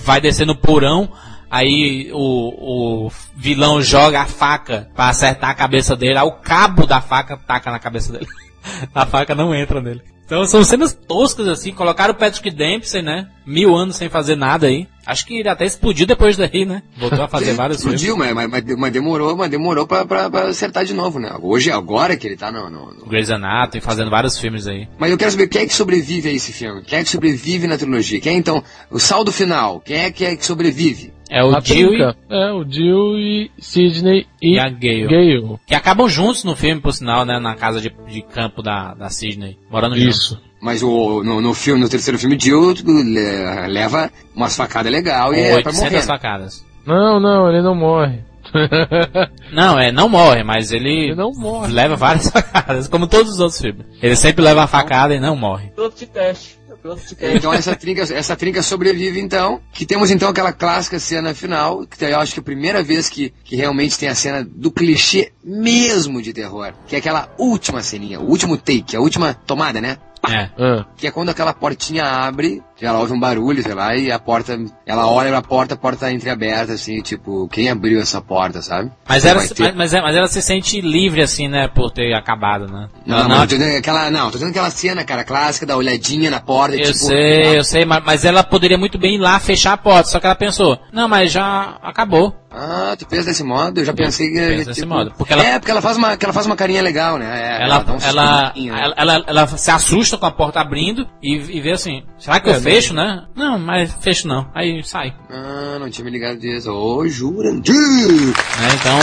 vai descer no porão, aí o, o vilão joga a faca pra acertar a cabeça dele, aí o cabo da faca taca na cabeça dele. a faca não entra nele. Então são cenas toscas assim, colocaram o Patrick Dempsey, né? Mil anos sem fazer nada aí. Acho que ele até explodiu depois daí, né? Voltou a fazer vários filmes. Explodiu, mas, mas, mas- mas demorou, mas demorou pra, pra, pra acertar de novo, né? Hoje, agora que ele tá no, no- no- Grey's Anatomy, fazendo vários filmes aí. Mas eu quero saber quem é que sobrevive a esse filme? Quem é que sobrevive na trilogia? Quem é, então, o saldo final? Quem é que, é que sobrevive? É o a Dewey trinca. É, o Dewey, Sidney e, e a Gale. Gale. Que acabam juntos no filme, por sinal, né? Na casa de, de campo da, da Sidney. Morando juntos. Isso. Mas o, no, no filme, no terceiro filme, Jill le- leva umas facadas legal e é pra 800 morrer. facadas. Não, não, ele não morre. Não, é, não morre, mas ele, Ele não morre. leva várias facadas, como todos os outros filmes. Ele sempre leva uma facada e não morre. Piloto de teste. É. Então essa trinca, essa trinca sobrevive então, que temos então aquela clássica cena final, que eu acho que é a primeira vez que, que realmente tem a cena do clichê mesmo de terror, que é aquela última ceninha, o último take, a última tomada, né? É. Ah, Que é quando aquela portinha abre, ela ouve um barulho, sei lá, e a porta, ela olha pra porta, a porta tá entreaberta, assim, tipo, quem abriu essa porta, sabe? Mas, ela, ter- se- mas, mas, mas ela se sente livre, assim, né, por ter acabado, né? Não, Ela não, tô dizendo aquela, não, tô dizendo aquela cena, cara, clássica da olhadinha na porta, eu tipo... sei, eu sei, mas, mas ela poderia muito bem ir lá fechar a porta, só que ela pensou, não, mas já acabou. Ah, tu pensa desse modo? Eu já pensei que... Pensa desse modo, porque ela- É, porque ela faz uma, ela faz uma carinha legal, né? É, ela, dá um ela, né? ela, ela, ela se assusta com a porta abrindo e, e vê assim, será que eu É, fecho, né? Não, mas fecho não. Aí sai. Ah, não tinha me ligado disso. Ô, Jurandir! né? Então,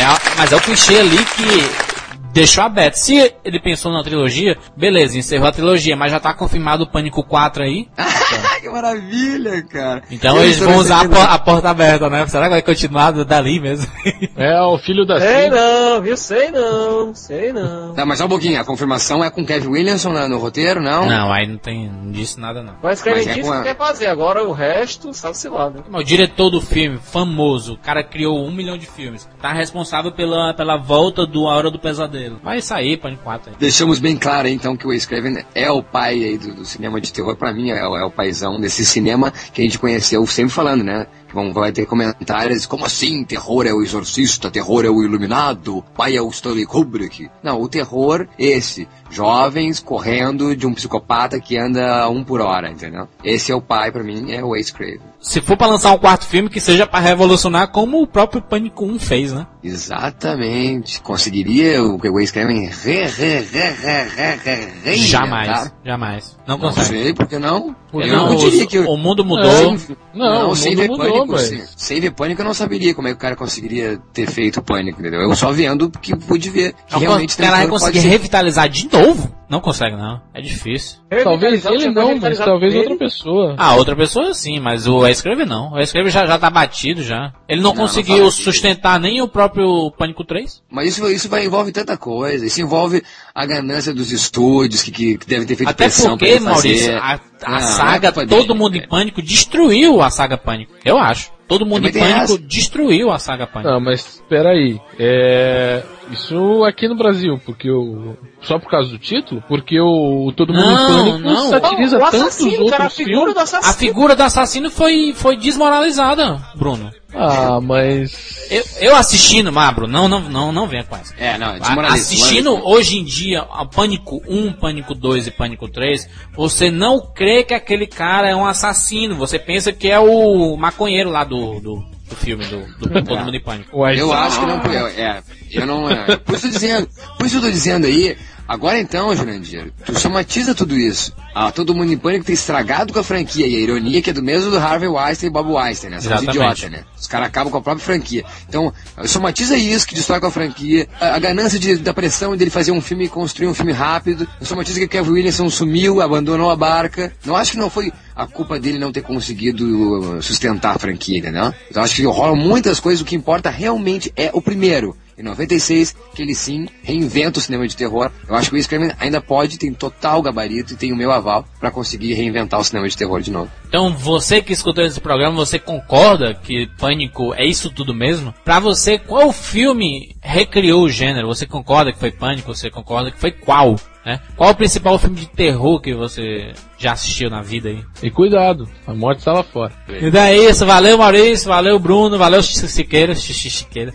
é, mas é o clichê ali que deixou aberto. Se ele pensou na trilogia, beleza, encerrou a trilogia, mas já tá confirmado o Pânico 4 aí. que maravilha, cara. Então Eu eles vão usar a, por- a porta aberta, né? Será que vai continuar dali mesmo? é o filho da Sei Sidney. não, viu? Sei não, sei não. Tá, mas só um pouquinho, a confirmação é com Kevin Williamson na- no roteiro, não? não, aí não tem, não disse nada não. Mas escreve Mas é disso com a- que quer fazer, agora o resto, sabe-se lá, né? O diretor do filme, famoso, o cara criou um milhão de filmes, tá responsável pela, pela volta do A Hora do Pesadelo. Vai sair, Pânico 4 aí. Deixamos bem claro então que o Wes Craven é o pai do, do cinema de terror, pra mim é, é o paizão desse cinema que a gente conheceu sempre falando, né? Que vão, vai ter comentários, como assim? Terror é o exorcista, terror é o iluminado, pai é o Stanley Kubrick. Não, o terror, esse, jovens correndo de um psicopata que anda a um por hora, entendeu? Esse é o pai, pra mim, é o Wes Craven. Se for pra lançar um quarto filme, que seja pra revolucionar como o próprio Pânico 1 fez, né? Exatamente. Conseguiria o o Wes Craven re, re, re, re, re? Jamais, jamais. Não Não consegue. sei, por que não? Porque Eu não, não diria que... o, mundo mudou. Não, o mundo mudou, pânico, mas- sem, sem ver pânico eu não saberia como é que o cara conseguiria ter feito pânico, entendeu? Eu só vendo que pude ver que realmente o cara vai conseguir ser- revitalizar de novo? Não consegue, não. É difícil. Talvez Revitalizar o ele não, mas talvez outra pessoa. Ah, outra pessoa sim, mas o Wes Craven não. O Wes Craven já, já tá batido já. Ele não, Não, não conseguiu fala assim. sustentar nem o próprio Pânico 3. Mas isso, isso vai, envolve tanta coisa. Isso envolve a ganância dos estúdios que, que, que devem ter feito Até pressão pra porque, ele fazer. Maurício, a, a Não, não é saga culpa Todo dele, Mundo em cara. Pânico destruiu a saga Pânico. Eu acho. Todo Mundo em Pânico essa. destruiu a saga Pânico. Não, mas peraí. É. Isso aqui no Brasil, porque o. Só por causa do título? Porque o Todo Mundo Não, em Pânico não. satiriza tantos cara, a outros figura filmes. do assassino. A figura do assassino foi, foi desmoralizada, Bruno. Ah, mas. Eu, eu assistindo, Mabro, não, não, não, não venha com essa. É, não. Assistindo hoje em dia a Pânico 1, Pânico 2 e Pânico 3, você não crê que aquele cara é um assassino. Você pensa que é o maconheiro lá do, do, do filme, do, do Todo Mundo em Pânico. Eu acho que não. Eu, é, eu não. É, por isso eu tô dizendo. Por isso eu tô dizendo aí. Agora então, Jurandir, tu somatiza tudo isso. Ah, todo mundo em pânico tem estragado com a franquia. E a ironia que é do mesmo do Harvey Weinstein e Bob Weinstein, né? São os idiotas, né? Os caras acabam com a própria franquia. Então, somatiza isso que destrói com a franquia. A, a ganância de- da pressão dele fazer um filme e construir um filme rápido. Somatiza que o Kevin Williamson sumiu, abandonou a barca. Não acho que não foi a culpa dele não ter conseguido sustentar a franquia, entendeu? Então acho que rolam muitas coisas. O que importa realmente é o primeiro. Em 96, que ele sim reinventa o cinema de terror. Eu acho que o Craven ainda pode, tem total gabarito e tem o meu aval pra conseguir reinventar o cinema de terror de novo. Então, você que escutou esse programa, você concorda que Pânico é isso tudo mesmo? Pra você, qual filme recriou o gênero? Você concorda que foi Pânico? Você concorda que foi qual? Né? Qual o principal filme de terror que você já assistiu na vida aí? E cuidado, a morte está lá fora. Então é isso, valeu Maurício, valeu Bruno, valeu Siqueira, Xixi Siqueira.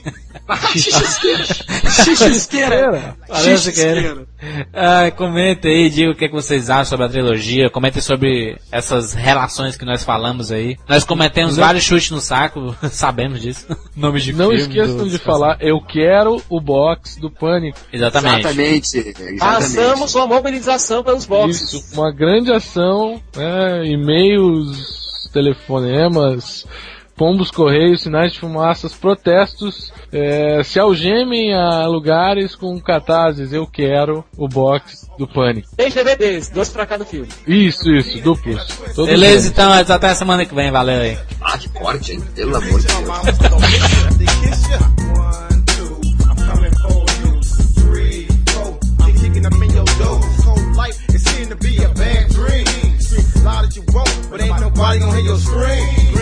Xixisqueira! Valeu Siqueira. Ah, comenta aí, diga o que, é que vocês acham sobre a trilogia, comentem sobre essas relações que nós falamos aí. Nós cometemos vários chutes no saco, sabemos disso. Nomes de Não filme, esqueçam de falar, eu quero o box do Pânico. Exatamente. Exatamente. exatamente. Façamos uma mobilização pelos boxes. Isso, uma grande ação, né, e-mails, telefonemas, pombos correios, sinais de fumaças, protestos, é, se algemem a lugares com cartazes, eu quero o box do Pânico. Três DVDs, dois pra cada filme. Isso, isso, duplos. Todos Beleza, eles. então, até a semana que vem, valeu aí. Ah, que corte, hein? Pelo amor de Deus. But ain't nobody gonna hear your scream.